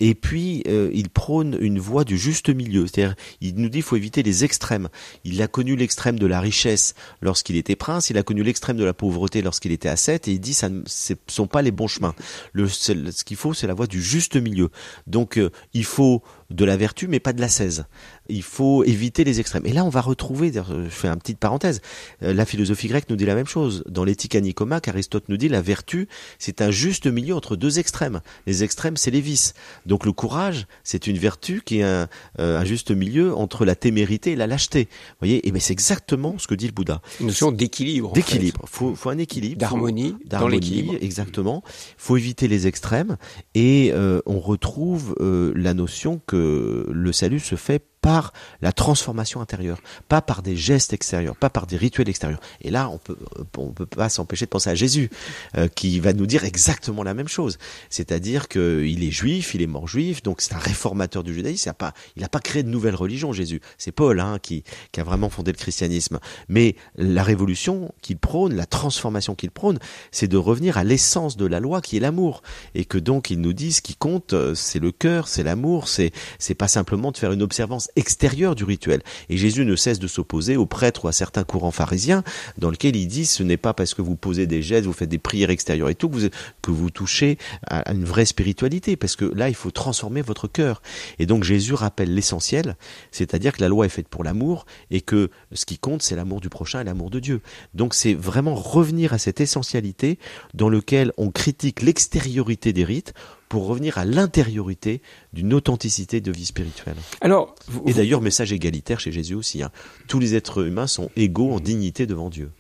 et puis euh, il prône une voie du juste milieu c'est-à-dire il nous dit qu'il faut éviter les extrêmes il a connu l'extrême de la richesse lorsqu'il était prince il a connu l'extrême de la pauvreté lorsqu'il était ascète et il dit ça ne sont pas les bons chemins le ce qu'il faut c'est la voie du juste milieu donc euh, il faut de la vertu mais pas de l'ascèse il faut éviter les extrêmes et là on va retrouver je fais une petite parenthèse euh, la philosophie grecque nous dit la même chose. Dans l'éthique à Nicomaque, Aristote nous dit la vertu, c'est un juste milieu entre deux extrêmes. Les extrêmes, c'est les vices. Donc le courage, c'est une vertu qui est un, euh, un juste milieu entre la témérité et la lâcheté. Vous voyez, et ben c'est exactement ce que dit le Bouddha. Une notion d'équilibre. en D'équilibre. Faut, faut un équilibre. D'harmonie l'équilibre. Exactement. Faut éviter les extrêmes et euh, on retrouve euh, la notion que le salut se fait par la transformation intérieure, pas par des gestes extérieurs, pas par des rituels extérieurs. Et là, on peut, on peut pas s'empêcher de penser à Jésus, euh, qui va nous dire exactement la même chose. C'est-à-dire qu'il est juif, il est mort juif, donc c'est un réformateur du judaïsme. Il n'a pas, il a pas créé de nouvelle religion, Jésus. C'est Paul hein, qui, qui a vraiment fondé le christianisme. Mais la révolution qu'il prône, la transformation qu'il prône, c'est de revenir à l'essence de la loi qui est l'amour. Et que donc il nous dit ce qui compte, euh, c'est le cœur, c'est l'amour, c'est c'est pas simplement de faire une observance extérieure du rituel. Et Jésus ne cesse de s'opposer aux prêtres ou à certains courants pharisiens dans lesquels il dit ce n'est pas parce que vous posez des gestes, vous faites des prières extérieures et tout que vous, que vous touchez à une vraie spiritualité parce que là il faut transformer votre cœur. Et donc Jésus rappelle l'essentiel, c'est-à-dire que la loi est faite pour l'amour et que ce qui compte c'est l'amour du prochain et l'amour de Dieu. Donc c'est vraiment revenir à cette essentialité dans lequel on critique l'extériorité des rites pour revenir à l'intériorité d'une authenticité de vie spirituelle. Alors, vous- Et d'ailleurs, message égalitaire chez Jésus aussi. hein. Tous les êtres humains sont égaux en dignité devant Dieu.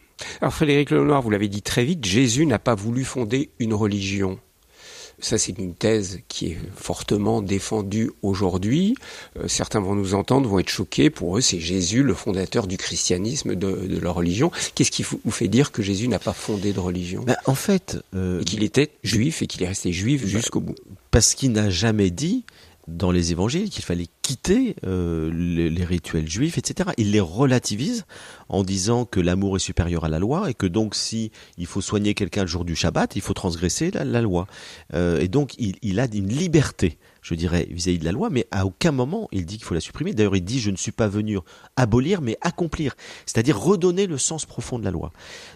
Alors Frédéric Lenoir, vous l'avez dit très vite, Jésus n'a pas voulu fonder une religion. Ça, c'est une thèse qui est fortement défendue aujourd'hui. Euh, certains vont nous entendre, vont être choqués. Pour eux, c'est Jésus, le fondateur du christianisme, de, de leur religion. Qu'est-ce qui vous fait dire que Jésus n'a pas fondé de religion? Ben, en fait, euh, Et qu'il était juif et qu'il est resté juif jusqu'au bout. parce qu'il n'a jamais dit dans les évangiles qu'il fallait quitter euh, les, rituels juifs, etc. Il les relativise en disant que l'amour est supérieur à la loi et que donc si il faut soigner quelqu'un le jour du Shabbat, il faut transgresser la, la loi. Euh, et donc il, il a une liberté, je dirais, vis-à-vis de la loi, mais à aucun moment il dit qu'il faut la supprimer. D'ailleurs, il dit je ne suis pas venu abolir, mais accomplir, c'est-à-dire redonner le sens profond de la loi.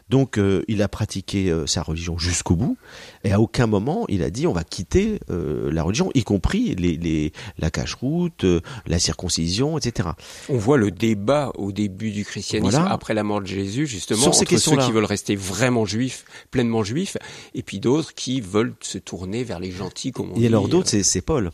Donc euh, il a pratiqué euh, sa religion jusqu'au bout, et à aucun moment il a dit on va quitter euh, la religion, y compris les, les, la cache-route, euh, la circoncision, etc. On voit le débat au début du christianisme, Voilà. après la mort de Jésus, justement, Sur ces entre ceux qui veulent rester vraiment juifs, pleinement juifs, et puis d'autres qui veulent se tourner vers les gentils, comme on dit. Et alors d'autres, c'est, c'est Paul,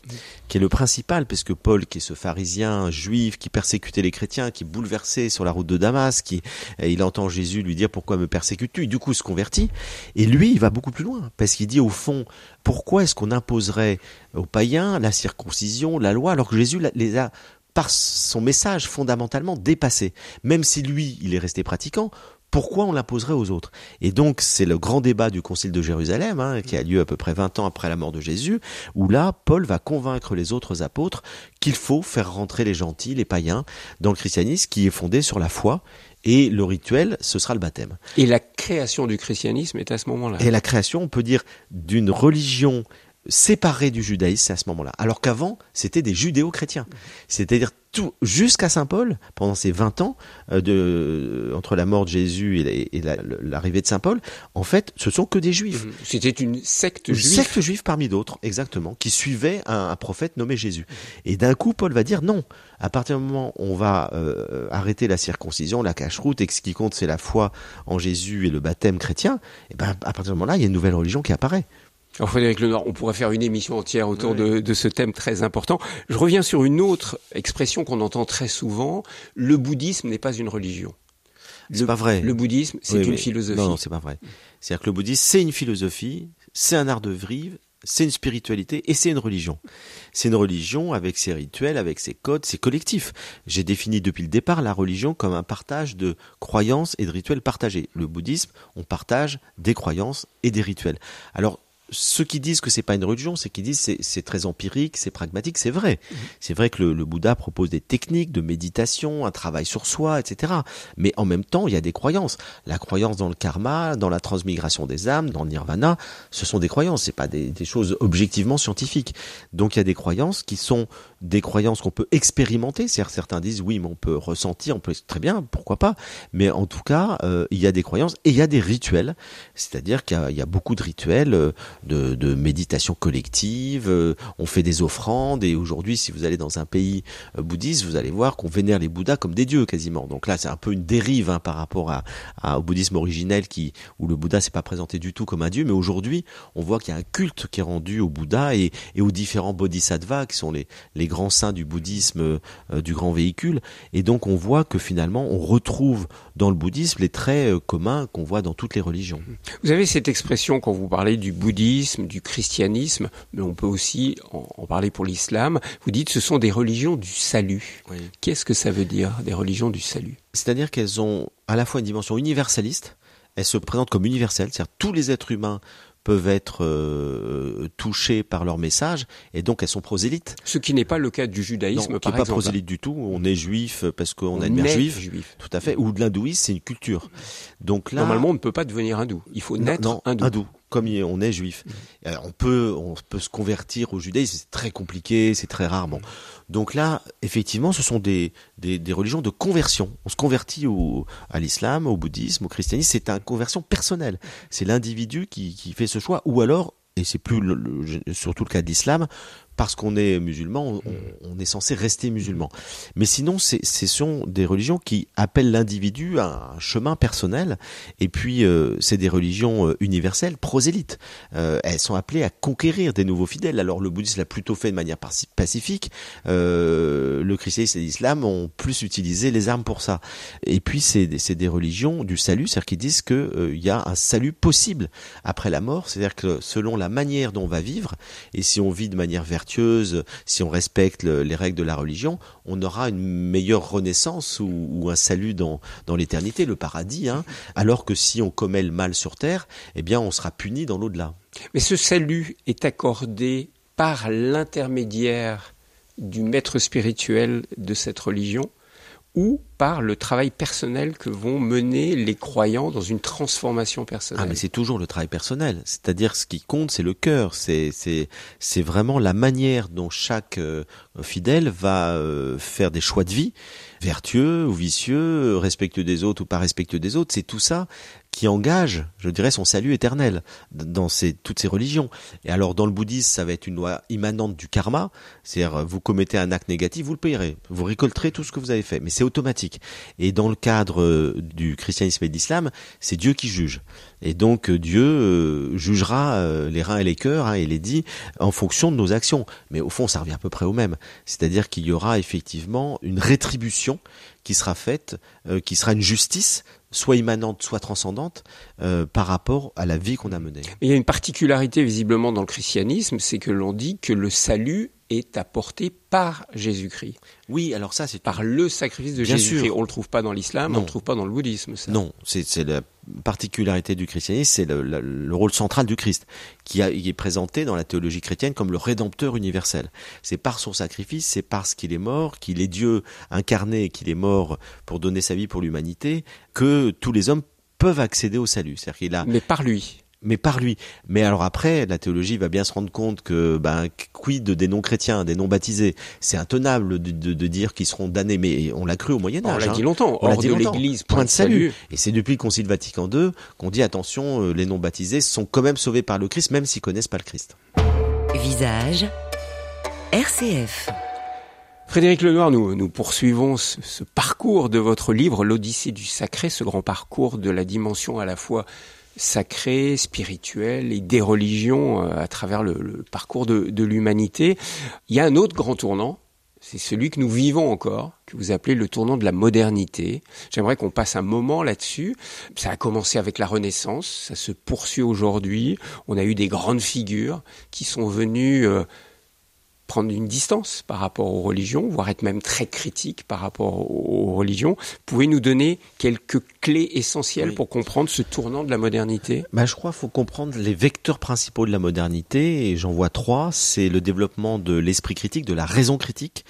qui est le principal, parce que Paul, qui est ce pharisien juif, qui persécutait les chrétiens, qui est bouleversé sur la route de Damas, qui et il entend Jésus lui dire pourquoi me persécutes-tu, et du coup se convertit. Et lui, il va beaucoup plus loin, parce qu'il dit au fond, pourquoi est-ce qu'on imposerait aux païens la circoncision, la loi, alors que Jésus les a par son message fondamentalement dépassés? Même si lui, il est resté pratiquant, pourquoi on l'imposerait aux autres? Et donc, c'est le grand débat du Concile de Jérusalem, hein, qui a lieu à peu près 20 ans après la mort de Jésus, où là, Paul va convaincre les autres apôtres qu'il faut faire rentrer les gentils, les païens, dans le christianisme qui est fondé sur la foi, et le rituel, ce sera le baptême. Et la création du christianisme est à ce moment-là. Et la création, on peut dire, d'une religion séparés du judaïsme, c'est à ce moment-là. Alors qu'avant, c'était des judéo-chrétiens. C'est-à-dire tout jusqu'à saint Paul, pendant ces 20 ans euh, de entre la mort de Jésus et, et la- l'arrivée de saint Paul, en fait, ce sont que des juifs. C'était une secte Une juive. secte juive parmi d'autres, exactement, qui suivait un, un prophète nommé Jésus. Et d'un coup, Paul va dire non. À partir du moment où on va euh, arrêter la circoncision, la cache-route, et que ce qui compte c'est la foi en Jésus et le baptême chrétien, et ben à partir du moment-là, il y a une nouvelle religion qui apparaît. Alors Frédéric Lenoir, on pourrait faire une émission entière autour de, de ce thème très important. Je reviens sur une autre expression qu'on entend très souvent. Le bouddhisme n'est pas une religion. C'est pas vrai. Le bouddhisme, c'est Oui, une philosophie. Non, non, c'est pas vrai. C'est-à-dire que le bouddhisme, c'est une philosophie, c'est un art de vivre, c'est une spiritualité et c'est une religion. C'est une religion avec ses rituels, avec ses codes, ses collectifs. J'ai défini depuis le départ la religion comme un partage de croyances et de rituels partagés. Le bouddhisme, on partage des croyances et des rituels. Alors, ceux qui disent que c'est pas une religion, c'est qu'ils disent c'est c'est très empirique, c'est pragmatique, c'est vrai. C'est vrai que le, le Bouddha propose des techniques de méditation, un travail sur soi, etc. Mais en même temps, il y a des croyances. La croyance dans le karma, dans la transmigration des âmes, dans le nirvana, ce sont des croyances, c'est pas des, des choses objectivement scientifiques. Donc il y a des croyances qui sont des croyances qu'on peut expérimenter. C'est-à-dire, Certains disent oui, mais on peut ressentir, on peut très bien, pourquoi pas. Mais en tout cas, euh, il y a des croyances et il y a des rituels. C'est-à-dire qu'il y a- il y, a beaucoup de rituels euh, de, de méditation collective. euh, on fait des offrandes et aujourd'hui, si vous allez dans un pays euh, bouddhiste, vous allez voir qu'on vénère les Bouddhas comme des dieux quasiment. Donc là, c'est un peu une dérive hein, par rapport à, à- au bouddhisme originel qui où le Bouddha s'est pas présenté du tout comme un dieu, mais aujourd'hui, on voit qu'il y a un culte qui est rendu au Bouddha et, et aux différents bodhisattvas qui sont les, les grands saints du bouddhisme euh, du grand véhicule. Et donc, on voit que finalement, on retrouve dans le bouddhisme les traits euh, communs qu'on voit dans toutes les religions. Vous avez cette expression quand vous parlez du bouddhisme, du christianisme, mais on peut aussi en, en parler pour l'islam. Vous dites ce sont des religions du salut. Qu'est-ce que ça veut dire, des religions du salut? C'est-à-dire qu'elles ont à la fois une dimension universaliste, elles se présentent comme universelles, c'est-à-dire tous les êtres humains peuvent être euh, touchés par leur message, et donc elles sont prosélytes. Ce qui n'est pas le cas du Non, judaïsme, qui n'est par pas prosélyte du tout. On est juif parce qu'on On a une mère juive. juif. Tout à fait. Ou de l'hindouisme, c'est une culture. Donc là, Normalement, on ne peut pas devenir hindou. Il faut naître non, hindou. comme on est juif. Euh, on peut, on peut se convertir au judaïsme. C'est très compliqué, c'est très rare. Bon. Donc là, effectivement, ce sont des, religions de conversion. On se convertit à l'islam, au bouddhisme, au christianisme. C'est une conversion personnelle. C'est l'individu qui, fait ce choix. Ou alors, et c'est plus surtout le cas de l'islam, parce qu'on est musulman, on, on- est censé rester musulman. Mais sinon, ce sont des religions qui appellent l'individu à un chemin personnel. Et puis, euh, c'est des religions euh, universelles, prosélytes. Euh, elles sont appelées à conquérir des nouveaux fidèles. Alors, le bouddhisme l'a plutôt fait de manière paci- pacifique. Euh, le christianisme et l'islam ont plus utilisé les armes pour ça. Et puis, c'est des, c'est des religions du salut, c'est-à-dire qu'ils disent qu'il y a un salut possible après la mort. C'est-à-dire que selon la manière dont on va vivre, et si on vit de manière vertueuse, si on respecte le- les règles de la religion, on aura une meilleure renaissance ou, un salut dans, dans l'éternité, le paradis. Hein, alors que si on commet le mal sur terre, eh bien, on sera puni dans l'au-delà. Mais ce salut est accordé par l'intermédiaire du maître spirituel de cette religion ou par le travail personnel que vont mener les croyants dans une transformation personnelle. Ah, mais c'est toujours le travail personnel. C'est-à-dire, ce qui compte, c'est le cœur. C'est, c'est, c'est vraiment la manière dont chaque euh, fidèle va euh, faire des choix de vie, vertueux ou vicieux, respectueux des autres ou pas respectueux des autres. C'est tout ça qui engage, je dirais, son salut éternel dans toutes ces religions. Et alors, dans le bouddhisme, ça va être une loi immanente du karma. C'est-à-dire, vous commettez un acte négatif, vous le payerez. Vous récolterez tout ce que vous avez fait. Mais c'est automatique. Et dans le cadre euh, du christianisme et de l'islam, c'est Dieu qui juge. Et donc, euh, Dieu euh, jugera les reins et les cœurs, hein, il est dit, en fonction de nos actions. Mais au fond, ça revient à peu près au même. C'est-à-dire qu'il y aura effectivement une rétribution qui sera faite, qui sera une justice, soit immanente, soit transcendante, euh, par rapport à la vie qu'on a menée. Il y a une particularité visiblement dans le christianisme, c'est que l'on dit que le salut est apporté par Jésus-Christ, Oui, alors ça, c'est par le sacrifice de Bien Jésus-Christ. sûr. On le trouve pas dans l'islam, on Non. le trouve pas dans le bouddhisme. Ça. Non, c'est la particularité du christianisme, c'est le, le- le rôle central du Christ, qui, a, qui est présenté dans la théologie chrétienne comme le rédempteur universel. C'est par son sacrifice, c'est parce qu'il est mort, qu'il est Dieu incarné, qu'il est mort pour donner sa vie pour l'humanité, que tous les hommes peuvent accéder au salut. C'est-à-dire qu'il a Mais par lui. Mais par lui. Mais alors après, la théologie va bien se rendre compte que, ben, quid des non-chrétiens, des non-baptisés, c'est intenable de, de, de dire qu'ils seront damnés, mais on l'a cru au Moyen Âge. On l'a hein. dit longtemps, On l'a hors dit de longtemps. l'Église, point de salut. Et c'est depuis le Concile Vatican II qu'on dit attention, euh, les non-baptisés sont quand même sauvés par le Christ, même s'ils connaissent pas le Christ. Visage RCF. Frédéric Lenoir, nous, nous poursuivons ce, ce parcours de votre livre, l'Odyssée du sacré, ce grand parcours de la dimension à la fois sacrée, spirituelle et des religions euh, à travers le, parcours de, de l'humanité. Il y a un autre grand tournant, c'est celui que nous vivons encore, que vous appelez le tournant de la modernité. J'aimerais qu'on passe un moment là-dessus. Ça a commencé avec la Renaissance, ça se poursuit aujourd'hui. On a eu des grandes figures qui sont venues euh, prendre une distance par rapport aux religions, voire être même très critiques par rapport aux religions. Pouvez nous donner quelques clés essentielles Oui. pour comprendre ce tournant de la modernité? Bah, je crois qu'il faut comprendre les vecteurs principaux de la modernité, et j'en vois trois. C'est le développement de l'esprit critique, de la raison critique,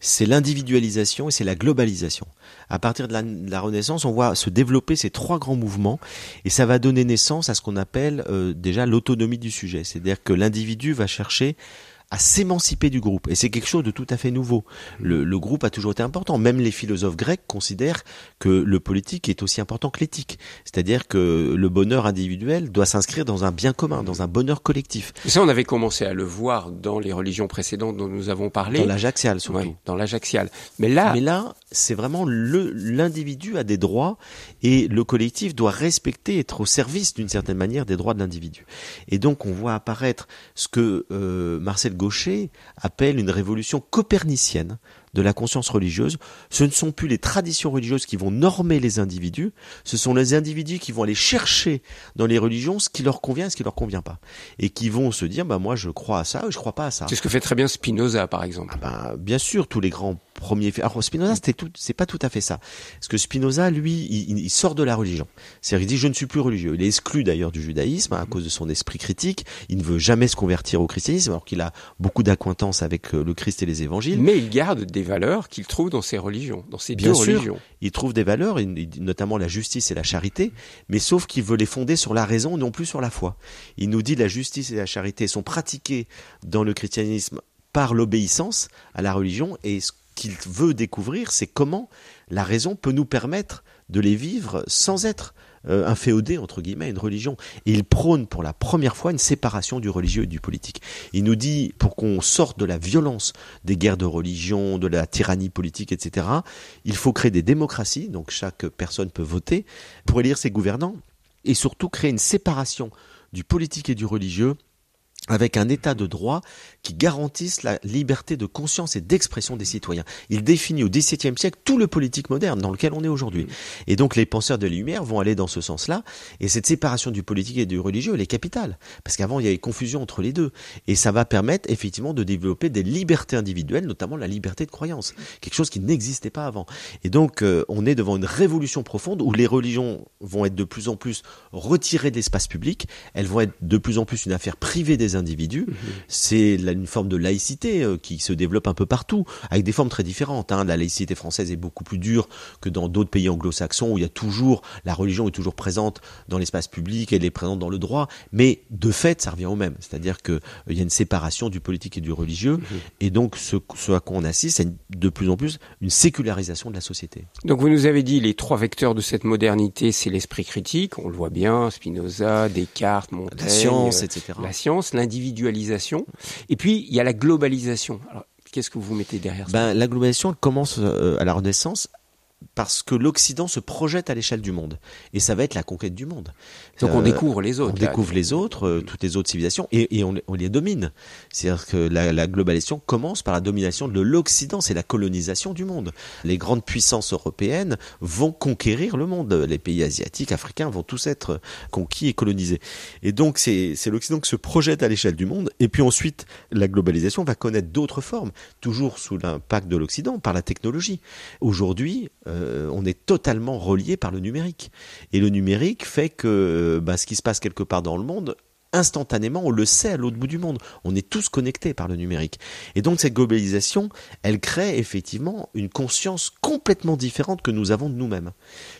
c'est l'individualisation et c'est la globalisation. À partir de la, de la Renaissance, on voit se développer ces trois grands mouvements, et ça va donner naissance à ce qu'on appelle euh, déjà l'autonomie du sujet. C'est-à-dire que l'individu va chercher à s'émanciper du groupe. Et c'est quelque chose de tout à fait nouveau. Le, le groupe a toujours été important. Même les philosophes grecs considèrent que le politique est aussi important que l'éthique. C'est-à-dire que le bonheur individuel doit s'inscrire dans un bien commun, dans un bonheur collectif. Ça, on avait commencé à le voir dans les religions précédentes dont nous avons parlé. Dans l'ajaxial surtout. Ouais, dans l'ajaxial. Mais là, Mais là, c'est vraiment l'individu a des droits et le collectif doit respecter, être au service d'une certaine manière des droits de l'individu. Et donc on voit apparaître ce que euh, Marcel Gaucher appelle une révolution copernicienne de la conscience religieuse. Ce ne sont plus les traditions religieuses qui vont normer les individus, ce sont les individus qui vont aller chercher dans les religions ce qui leur convient et ce qui leur convient pas. Et qui vont se dire, bah moi je crois à ça ou je crois pas à ça. c'est ce que fait très bien Spinoza, par exemple. Ah ben, bien sûr, tous les grands premiers. Alors Spinoza, c'était tout, c'est pas tout à fait ça. Parce que Spinoza, lui, il, il sort de la religion. C'est-à-dire, il dit je ne suis plus religieux. Il est exclu d'ailleurs du judaïsme à cause de son esprit critique. Il ne veut jamais se convertir au christianisme, alors qu'il a beaucoup d'acquaintance avec euh, le Christ et les évangiles. Mais il garde des valeurs qu'il trouve dans ces religions, dans ces Bien deux sûr. religions. Il trouve des valeurs, notamment la justice et la charité, mais sauf qu'il veut les fonder sur la raison, non plus sur la foi. Il nous dit la justice et la charité sont pratiquées dans le christianisme par l'obéissance à la religion, et ce qu'il veut découvrir, c'est comment la raison peut nous permettre de les vivre sans être euh, inféodé entre guillemets une religion. Et il prône pour la première fois une séparation du religieux et du politique. Il nous dit pour qu'on sorte de la violence des guerres de religion, de la tyrannie politique, etc. Il faut créer des démocraties, donc chaque personne peut voter pour élire ses gouvernants, et surtout créer une séparation du politique et du religieux avec un état de droit qui garantisse la liberté de conscience et d'expression des citoyens. Il définit au XVIIe siècle tout le politique moderne dans lequel on est aujourd'hui. Et donc les penseurs de la Lumière vont aller dans ce sens-là. Et cette séparation du politique et du religieux, elle est capitale. Parce qu'avant, il y avait confusion entre les deux. Et ça va permettre effectivement de développer des libertés individuelles, notamment la liberté de croyance. Quelque chose qui n'existait pas avant. Et donc, euh, on est devant une révolution profonde où les religions vont être de plus en plus retirées de l'espace public. Elles vont être de plus en plus une affaire privée des individus. C'est la- une forme de laïcité euh, qui se développe un peu partout, avec des formes très différentes. hein. La laïcité française est beaucoup plus dure que dans d'autres pays anglo-saxons où il y a toujours, la religion est toujours présente dans l'espace public, elle est présente dans le droit, mais de fait, ça revient au même. C'est-à-dire qu'il y a une séparation du politique et du religieux, et donc ce, ce à quoi on assiste, c'est de plus en plus une sécularisation de la société. Donc vous nous avez dit les trois vecteurs de cette modernité, c'est l'esprit critique, on le voit bien, Spinoza, Descartes, Montaigne, La science, euh, etc. la science, l'individualisation, et puis il y a la globalisation. Alors qu'est-ce que vous mettez derrière ça? Ben, la globalisation commence euh, à la Renaissance parce que l'Occident se projette à l'échelle du monde. Et ça va être la conquête du monde. Donc on Euh, découvre les On autres. là. découvre les autres, euh, toutes les autres civilisations, et, et on, on les domine. C'est-à-dire que la, la globalisation commence par la domination de l'Occident, c'est la colonisation du monde. Les grandes puissances européennes vont conquérir le monde. Les pays asiatiques, africains vont tous être conquis et colonisés. Et donc c'est c'est l'Occident qui se projette à l'échelle du monde. Et puis ensuite, la globalisation va connaître d'autres formes, toujours sous l'impact de l'Occident, par la technologie. Aujourd'hui, euh, on est totalement relié par le numérique. Et le numérique fait que euh, bah, ce qui se passe quelque part dans le monde instantanément, on le sait à l'autre bout du monde. On est tous connectés par le numérique. Et donc cette globalisation, elle crée effectivement une conscience complètement différente que nous avons de nous-mêmes.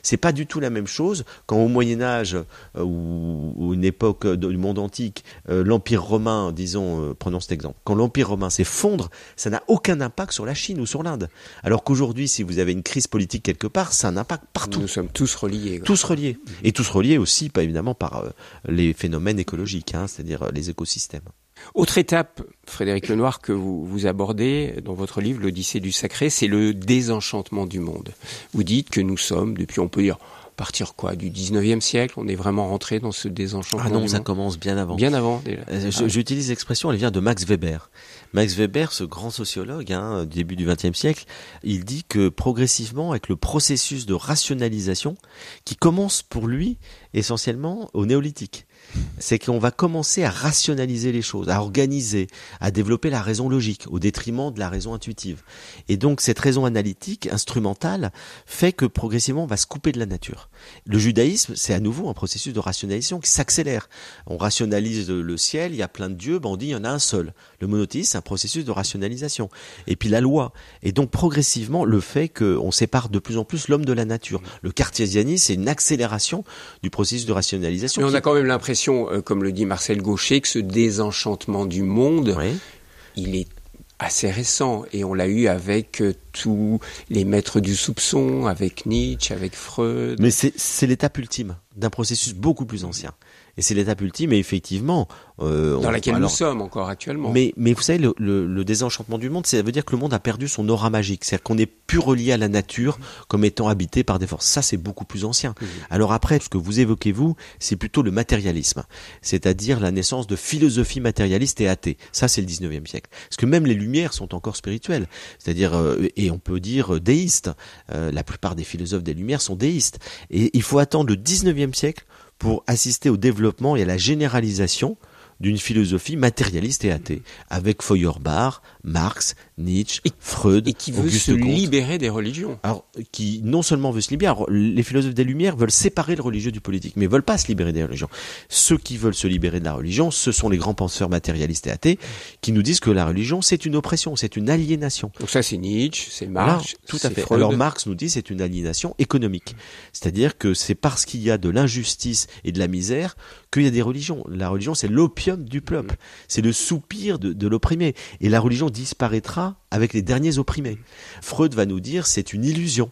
C'est pas du tout la même chose quand au Moyen Âge euh, ou, une époque du monde antique, euh, l'Empire romain, disons, euh, prenons cet exemple, quand l'Empire romain s'effondre, ça n'a aucun impact sur la Chine ou sur l'Inde. Alors qu'aujourd'hui, si vous avez une crise politique quelque part, ça a un impact partout. Nous sommes tous reliés. Tous reliés. Et tous reliés aussi, pas évidemment, par les phénomènes écologiques, c'est-à-dire les écosystèmes. Autre étape, Frédéric Lenoir, que vous, vous abordez dans votre livre, l'Odyssée du sacré, c'est le désenchantement du monde. Vous dites que nous sommes, depuis on peut dire partir quoi du 19e siècle on est vraiment rentré dans ce désenchantement ah non ça commence bien avant. Bien avant déjà. Euh, ah j'utilise l'expression elle vient de Max Weber. Max Weber ce grand sociologue hein, début du 20e siècle il dit que progressivement avec le processus de rationalisation qui commence pour lui essentiellement au néolithique c'est qu'on va commencer à rationaliser les choses, à organiser, à développer la raison logique au détriment de la raison intuitive. Et donc cette raison analytique, instrumentale, fait que progressivement on va se couper de la nature. Le judaïsme, c'est à nouveau un processus de rationalisation qui s'accélère. On rationalise le ciel, il y a plein de dieux, ben on dit il y en a un seul. Le monothéisme, c'est un processus de rationalisation. Et puis la loi. Et donc progressivement, le fait qu'on sépare de plus en plus l'homme de la nature. Le cartésianisme, c'est une accélération du processus de rationalisation. Mais on a quand même l'impression euh, comme le dit Marcel Gaucher, que ce désenchantement du monde, il est assez récent et on l'a eu avec euh, tous les maîtres du soupçon, avec Nietzsche, avec Freud. Mais c'est l'étape ultime d'un processus beaucoup plus ancien. Et c'est l'étape ultime, et effectivement... Euh, Dans laquelle nous sommes encore actuellement. Mais, mais vous savez, le, le, désenchantement du monde, ça veut dire que le monde a perdu son aura magique. C'est-à-dire qu'on n'est plus relié à la nature comme étant habité par des forces. Ça, c'est beaucoup plus ancien. Alors après, ce que vous évoquez, vous, c'est plutôt le matérialisme. C'est-à-dire la naissance de philosophies matérialistes et athées. Ça, c'est le 19e siècle. Parce que même les Lumières sont encore spirituelles. C'est-à-dire, euh, et on peut dire déistes. Euh, la plupart des philosophes des Lumières sont déistes. Et il faut attendre le 19e siècle pour assister au développement et à la généralisation d'une philosophie matérialiste et athée, avec Feuerbach, Marx, Nietzsche, Freud, et qui veut se libérer des religions. Alors, qui non seulement veut se libérer, les philosophes des Lumières veulent séparer le religieux du politique, mais veulent pas se libérer des religions. Ceux qui veulent se libérer de la religion, ce sont les grands penseurs matérialistes et athées, qui nous disent que la religion, c'est une oppression, c'est une aliénation. Donc ça, c'est Nietzsche, c'est Marx, tout à fait. Alors Marx nous dit c'est une aliénation économique, c'est-à-dire que c'est parce qu'il y a de l'injustice et de la misère qu'il y a des religions. La religion, c'est l'opium du peuple, c'est le soupir de, de l'opprimé, et la religion disparaîtra avec les derniers opprimés. Freud va nous dire c'est une illusion.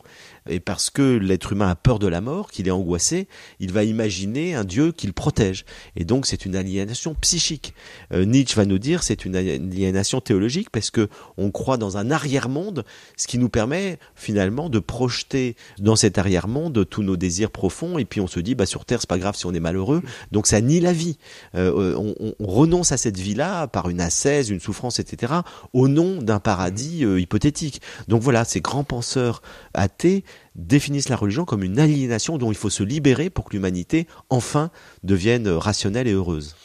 Et parce que l'être humain a peur de la mort, qu'il est angoissé, il va imaginer un Dieu qui le protège. Et donc c'est une aliénation psychique. Euh, Nietzsche va nous dire c'est une aliénation théologique parce que on croit dans un arrière-monde, ce qui nous permet finalement de projeter dans cet arrière-monde tous nos désirs profonds. Et puis on se dit bah sur Terre c'est pas grave si on est malheureux. Donc ça nie la vie. Euh, on, on, renonce à cette vie-là par une ascèse, une souffrance, etc. au nom d'un paradis euh, hypothétique. Donc voilà, ces grands penseurs athées définissent la religion comme une aliénation dont il faut se libérer pour que l'humanité enfin devienne rationnelle et heureuse.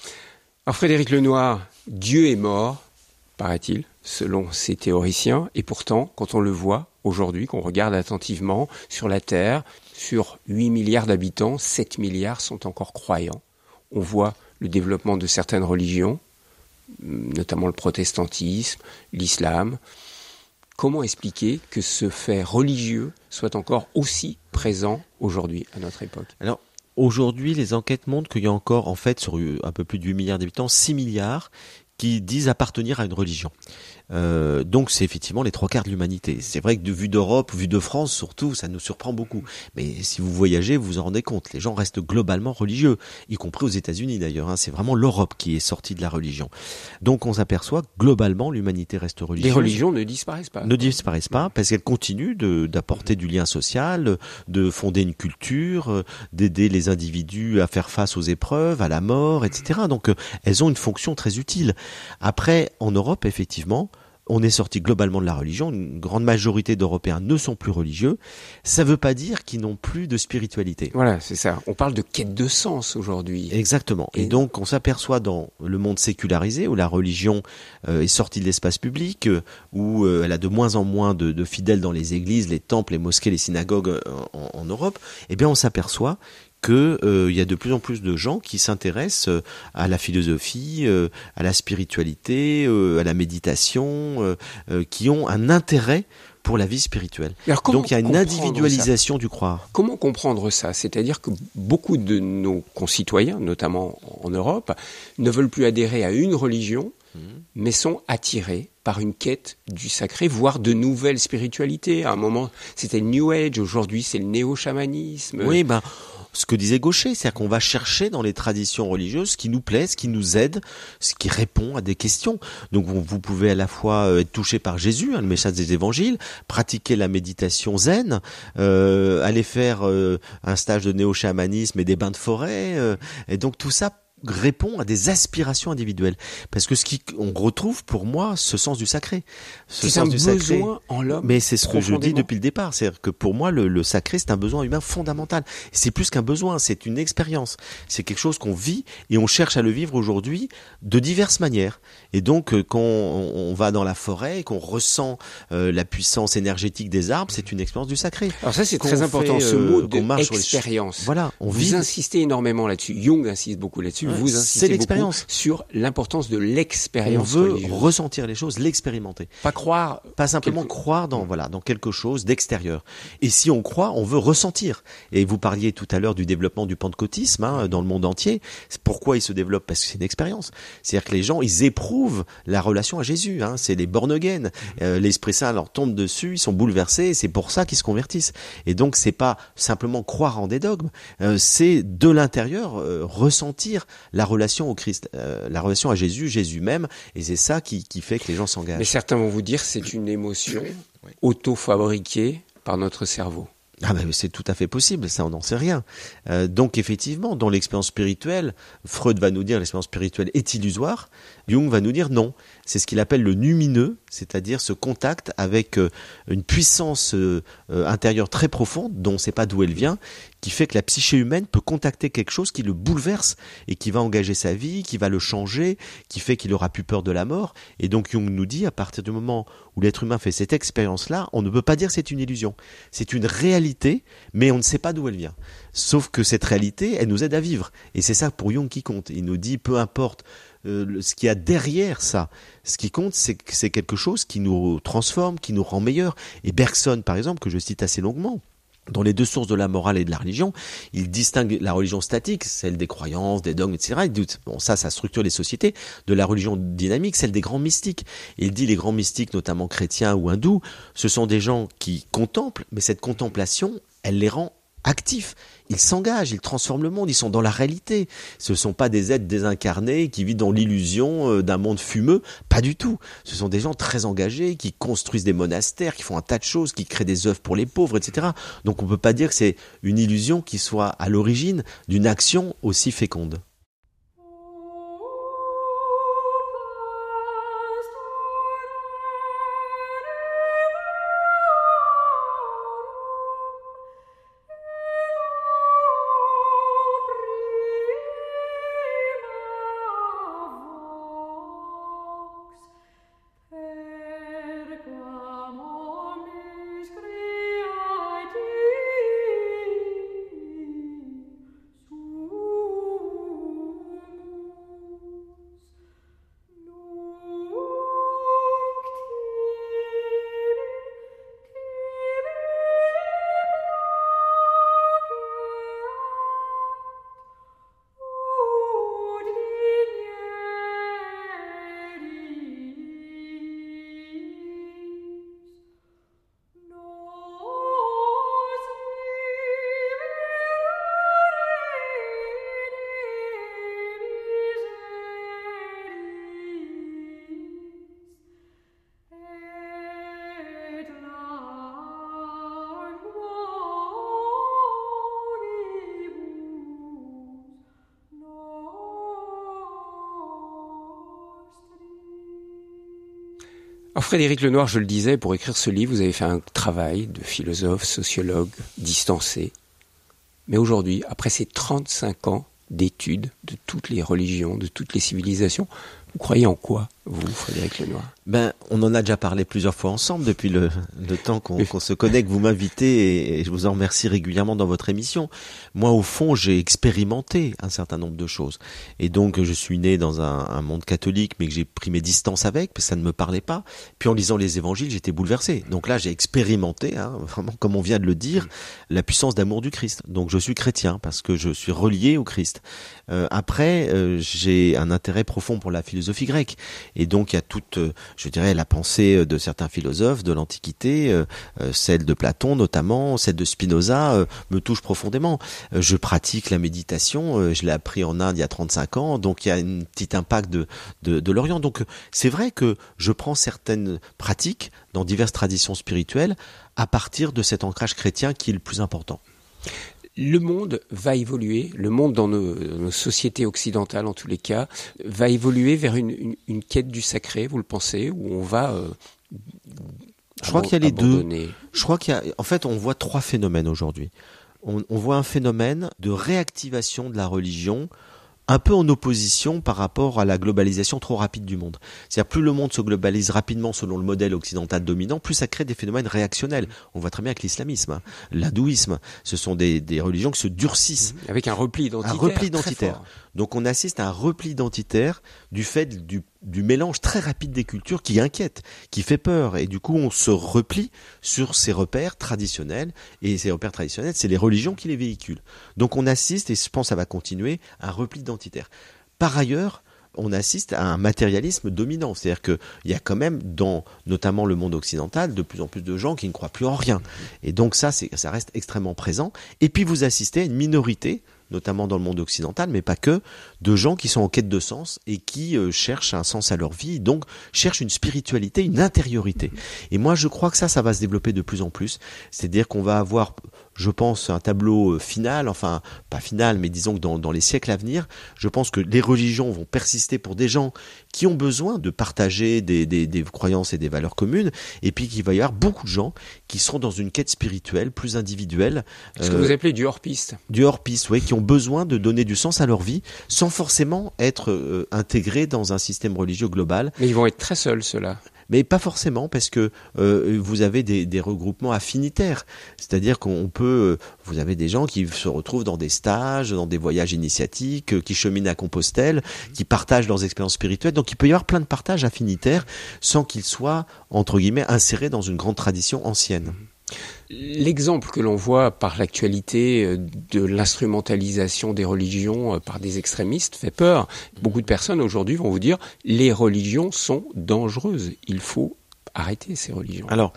Alors Frédéric Lenoir, Dieu est mort, paraît-il, selon ces théoriciens, et pourtant, quand on le voit aujourd'hui, qu'on regarde attentivement sur la Terre, sur 8 milliards d'habitants, 7 milliards sont encore croyants. On voit le développement de certaines religions, notamment le protestantisme, l'islam, Comment expliquer que ce fait religieux soit encore aussi présent aujourd'hui, à notre époque? Alors, aujourd'hui, les enquêtes montrent qu'il y a encore, en fait, sur un peu plus de 8 milliards d'habitants, 6 milliards qui disent appartenir à une religion. Euh, donc c'est effectivement les trois quarts de l'humanité. C'est vrai que de vue d'Europe, vue de France surtout, ça nous surprend beaucoup. Mais si vous voyagez, vous vous en rendez compte. Les gens restent globalement religieux, y compris aux États-Unis d'ailleurs. Hein. C'est vraiment l'Europe qui est sortie de la religion. Donc on s'aperçoit que globalement l'humanité reste religieuse. Les religions ne disparaissent pas. Ne disparaissent pas parce qu'elles continuent d'apporter du lien social, de fonder une culture, d'aider les individus à faire face aux épreuves, à la mort, etc. Donc elles ont une fonction très utile. Après, en Europe, effectivement, on est sorti globalement de la religion. Une grande majorité d'Européens ne sont plus religieux. Ça ne veut pas dire qu'ils n'ont plus de spiritualité. Voilà, c'est ça. On parle de quête de sens aujourd'hui. Exactement. Et, donc, on s'aperçoit dans le monde sécularisé où la religion euh, est sortie de l'espace public, euh, où euh, elle a de moins en moins de, fidèles dans les églises, les temples, les mosquées, les synagogues en, en, Europe. Eh bien, on s'aperçoit que euh, il y a de plus en plus de gens qui s'intéressent euh, à la philosophie, euh, à la spiritualité, euh, à la méditation, euh, euh, qui ont un intérêt pour la vie spirituelle. Alors, Donc il y a une individualisation du croire. Comment comprendre ça? C'est-à-dire que beaucoup de nos concitoyens, notamment en Europe, ne veulent plus adhérer à une religion, Mhm. mais sont attirés par une quête du sacré, voire de nouvelles spiritualités. À un moment, c'était le New Age, aujourd'hui, c'est le néo-chamanisme. Oui, ben, ce que disait Gaucher, c'est-à-dire qu'on va chercher dans les traditions religieuses ce qui nous plaît, ce qui nous aide, ce qui répond à des questions. Donc vous, pouvez à la fois euh, être touché par Jésus, hein, le message des évangiles, pratiquer la méditation zen, euh, aller faire euh, un stage de néo-chamanisme et des bains de forêt, euh, et donc tout ça répond à des aspirations individuelles. Parce que ce qui, on retrouve pour moi ce sens du sacré. Ce un sens du sacré. besoin en l'homme. Mais c'est ce que je dis depuis le départ. C'est-à-dire que pour moi, le, le sacré, c'est un besoin humain fondamental. C'est plus qu'un besoin, c'est une expérience. C'est quelque chose qu'on vit et on cherche à le vivre aujourd'hui de diverses manières. Et donc, euh, quand on, on va dans la forêt et qu'on ressent euh, la puissance énergétique des arbres, c'est une expérience du sacré. Alors ça, c'est très important, fait, ce euh, mot qu'on de marche sur les expérience. Voilà, on Vous vit. insistez énormément là-dessus. Jung insiste beaucoup là-dessus. Ouais, vous c'est insistez l'expérience. sur l'importance de On l'expérience veut religieuse. ressentir les choses, l'expérimenter. Pas croire. Pas simplement Quelque- croire dans voilà dans quelque chose d'extérieur. Et si on croit, on veut ressentir. Et vous parliez tout à l'heure du développement du pentecôtisme hein, dans le monde entier. Pourquoi il se développe? Parce que c'est une expérience. C'est-à-dire que les gens, ils éprouvent la relation à Jésus. Hein. C'est les born again. Euh, L'Esprit Saint leur tombe dessus, ils sont bouleversés. C'est pour ça qu'ils se convertissent. Et donc c'est pas simplement croire en des dogmes. euh, c'est de l'intérieur euh, ressentir la relation au Christ, euh, la relation à Jésus, Jésus même. Et c'est ça qui, qui fait que les gens s'engagent. Mais certains vont vous dire c'est une émotion auto-fabriquée par notre cerveau. Ah ben c'est tout à fait possible, ça on n'en sait rien. Euh, donc effectivement, dans l'expérience spirituelle, Freud va nous dire l'expérience spirituelle est illusoire, Jung va nous dire non. C'est ce qu'il appelle le numineux, c'est-à-dire ce contact avec euh, une puissance euh, euh, intérieure très profonde, dont on ne sait pas d'où elle vient, qui fait que la psyché humaine peut contacter quelque chose qui le bouleverse et qui va engager sa vie, qui va le changer, qui fait qu'il aura plus peur de la mort. Et donc Jung nous dit, à partir du moment où l'être humain fait cette expérience-là, on ne peut pas dire c'est une illusion. C'est une réalité, mais on ne sait pas d'où elle vient. Sauf que cette réalité, elle nous aide à vivre. Et c'est ça pour Jung qui compte. Il nous dit, peu importe euh, ce qu'il y a derrière ça, ce qui compte, c'est que c'est quelque chose qui nous transforme, qui nous rend meilleurs. Et Bergson, par exemple, que je cite assez longuement, dans les deux sources de la morale et de la religion, il distingue la religion statique, celle des croyances, des dogmes, etc. Il dit, bon, ça, ça structure les sociétés, de la religion dynamique, celle des grands mystiques. Il dit les grands mystiques, notamment chrétiens ou hindous, ce sont des gens qui contemplent, mais cette contemplation, elle les rend actifs. Ils s'engagent, ils transforment le monde, ils sont dans la réalité. Ce ne sont pas des êtres désincarnés qui vivent dans l'illusion euh, d'un monde fumeux, pas du tout. Ce sont des gens très engagés qui construisent des monastères, qui font un tas de choses, qui créent des œuvres pour les pauvres, etc. Donc on ne peut pas dire que c'est une illusion qui soit à l'origine d'une action aussi féconde. Frédéric Lenoir, je le disais, pour écrire ce livre, vous avez fait un travail de philosophe, sociologue, distancé. Mais aujourd'hui, après ces 35 ans d'études de toutes les religions, de toutes les civilisations, Vous croyez en quoi, vous, Frédéric Lenoir? Ben, on en a déjà parlé plusieurs fois ensemble depuis le, le temps qu'on qu'on se connaît, que vous m'invitez et, et je vous en remercie régulièrement dans votre émission. Moi, au fond, j'ai expérimenté un certain nombre de choses. Et donc, je suis né dans un, un monde catholique, mais que j'ai pris mes distances avec, parce que ça ne me parlait pas. Puis en lisant les évangiles, j'étais bouleversé. Donc là, j'ai expérimenté, hein, *laughs* vraiment, comme on vient de le dire, la puissance d'amour du Christ. Donc je suis chrétien, parce que je suis relié au Christ. Euh, après, euh, j'ai un intérêt profond pour la philosophie grecque. Et donc, il y a toute, euh, je dirais, la pensée de certains philosophes de l'Antiquité, euh, euh, celle de Platon notamment, celle de Spinoza, euh, me touche profondément. Euh, je pratique la méditation, euh, je l'ai appris en Inde il y a 35 ans, donc il y a un petit impact de, de, de l'Orient. Donc, c'est vrai que je prends certaines pratiques dans diverses traditions spirituelles à partir de cet ancrage chrétien qui est le plus important. Le monde va évoluer, le monde dans nos, nos sociétés occidentales en tous les cas, va évoluer vers une, une, une quête du sacré, vous le pensez, où on va... euh, Je crois qu'il y a les deux. Je crois qu'il y a, en fait, on voit trois phénomènes aujourd'hui. On, on voit un phénomène de réactivation de la religion, un peu en opposition par rapport à la globalisation trop rapide du monde. C'est-à-dire, plus le monde se globalise rapidement selon le modèle occidental dominant, plus ça crée des phénomènes réactionnels. On voit très bien avec l'islamisme, hein, l'hindouisme. Ce sont des, des religions qui se durcissent. Avec un repli identitaire. Un repli identitaire. Donc on assiste à un repli identitaire du fait du, mélange très rapide des cultures qui inquiète, qui fait peur. Et du coup, on se replie sur ces repères traditionnels. Et ces repères traditionnels, c'est les religions qui les véhiculent. Donc on assiste, et je pense que ça va continuer, à un repli identitaire. Par ailleurs, on assiste à un matérialisme dominant. C'est-à-dire qu'il y a quand même, dans notamment le monde occidental, de plus en plus de gens qui ne croient plus en rien. Et donc ça, ça reste extrêmement présent. Et puis vous assistez à une minorité, notamment dans le monde occidental, mais pas que, de gens qui sont en quête de sens et qui euh, cherchent un sens à leur vie, donc cherchent une spiritualité, une intériorité. Et moi, je crois que ça, ça va se développer de plus en plus. C'est-à-dire qu'on va avoir, je pense, un tableau euh, final, enfin, pas final, mais disons que dans, dans les siècles à venir, je pense que les religions vont persister pour des gens qui ont besoin de partager des, des, des croyances et des valeurs communes, et puis qu'il va y avoir beaucoup de gens qui seront dans une quête spirituelle plus individuelle, Ce que euh, vous appelez du hors-piste. du hors-piste, oui, qui ont besoin de donner du sens à leur vie sans forcément être euh, intégrés dans un système religieux global. Mais ils vont être très seuls, ceux-là. Mais pas forcément parce que euh, vous avez des, des regroupements affinitaires. C'est-à-dire qu'on peut, euh, vous avez des gens qui se retrouvent dans des stages, dans des voyages initiatiques, euh, qui cheminent à Compostelle, qui partagent leurs expériences spirituelles. Donc il peut y avoir plein de partages affinitaires sans qu'ils soient, entre guillemets, insérés dans une grande tradition ancienne. L'exemple que l'on voit par l'actualité euh, de l'instrumentalisation des religions euh, par des extrémistes fait peur. Beaucoup de personnes aujourd'hui vont vous dire les religions sont dangereuses. Il faut arrêter ces religions. Alors,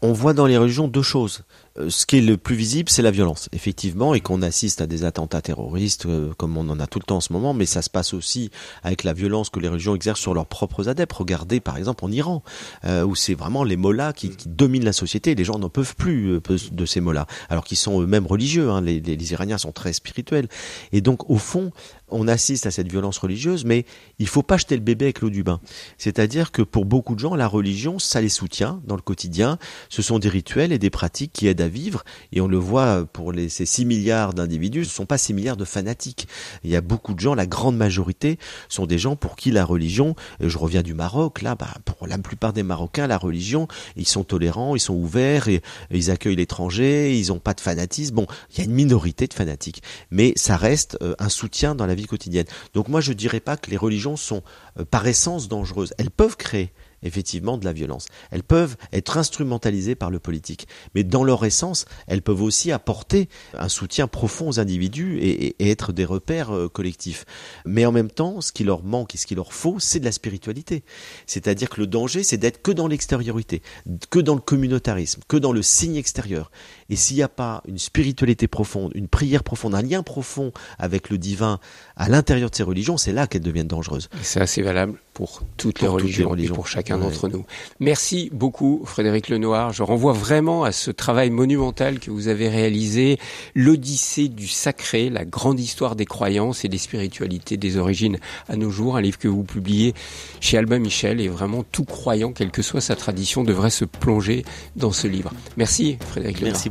on voit dans les religions deux choses. Euh, Ce qui est le plus visible, c'est la violence, effectivement, et qu'on assiste à des attentats terroristes, euh, comme on en a tout le temps en ce moment, mais ça se passe aussi avec la violence que les religions exercent sur leurs propres adeptes. Regardez, par exemple, en Iran, euh, où c'est vraiment les mollahs qui, qui dominent la société, les gens n'en peuvent plus euh, de ces mollahs, alors qu'ils sont eux-mêmes religieux, hein, les, les- les Iraniens sont très spirituels. Et donc, au fond, on assiste à cette violence religieuse, mais il faut pas jeter le bébé avec l'eau du bain. C'est-à-dire que pour beaucoup de gens, la religion, ça les soutient dans le quotidien. Ce sont des rituels et des pratiques qui aident à vivre. Et on le voit pour les, ces 6 milliards d'individus, ce ne sont pas 6 milliards de fanatiques. Il y a beaucoup de gens, la grande majorité, sont des gens pour qui la religion, je reviens du Maroc, là, bah, pour la plupart des Marocains, la religion, ils sont tolérants, ils sont ouverts, et, et ils accueillent l'étranger, ils n'ont pas de fanatisme. Bon, il y a une minorité de fanatiques, mais ça reste euh, un soutien dans la quotidienne. Donc moi, je dirais pas que les religions sont euh, par essence dangereuses. Elles peuvent créer effectivement de la violence. Elles peuvent être instrumentalisées par le politique. Mais dans leur essence, elles peuvent aussi apporter un soutien profond aux individus et être des repères euh, collectifs. Mais en même temps, ce qui leur manque et ce qu'il leur faut, c'est de la spiritualité. C'est-à-dire que le danger, c'est d'être que dans l'extériorité, que dans le communautarisme, que dans le signe extérieur. Et s'il n'y a pas une spiritualité profonde, une prière profonde, un lien profond avec le divin à l'intérieur de ces religions, c'est là qu'elles deviennent dangereuses. C'est assez valable pour toutes, Pour les, toutes les religions et pour chacun Ouais. d'entre nous. Merci beaucoup Frédéric Lenoir. Je renvoie vraiment à ce travail monumental que vous avez réalisé, l'Odyssée du sacré, la grande histoire des croyances et des spiritualités des origines à nos jours, un livre que vous publiez chez Albin Michel et vraiment tout croyant, quelle que soit sa tradition, devrait se plonger dans ce livre. Merci Frédéric Lenoir. Merci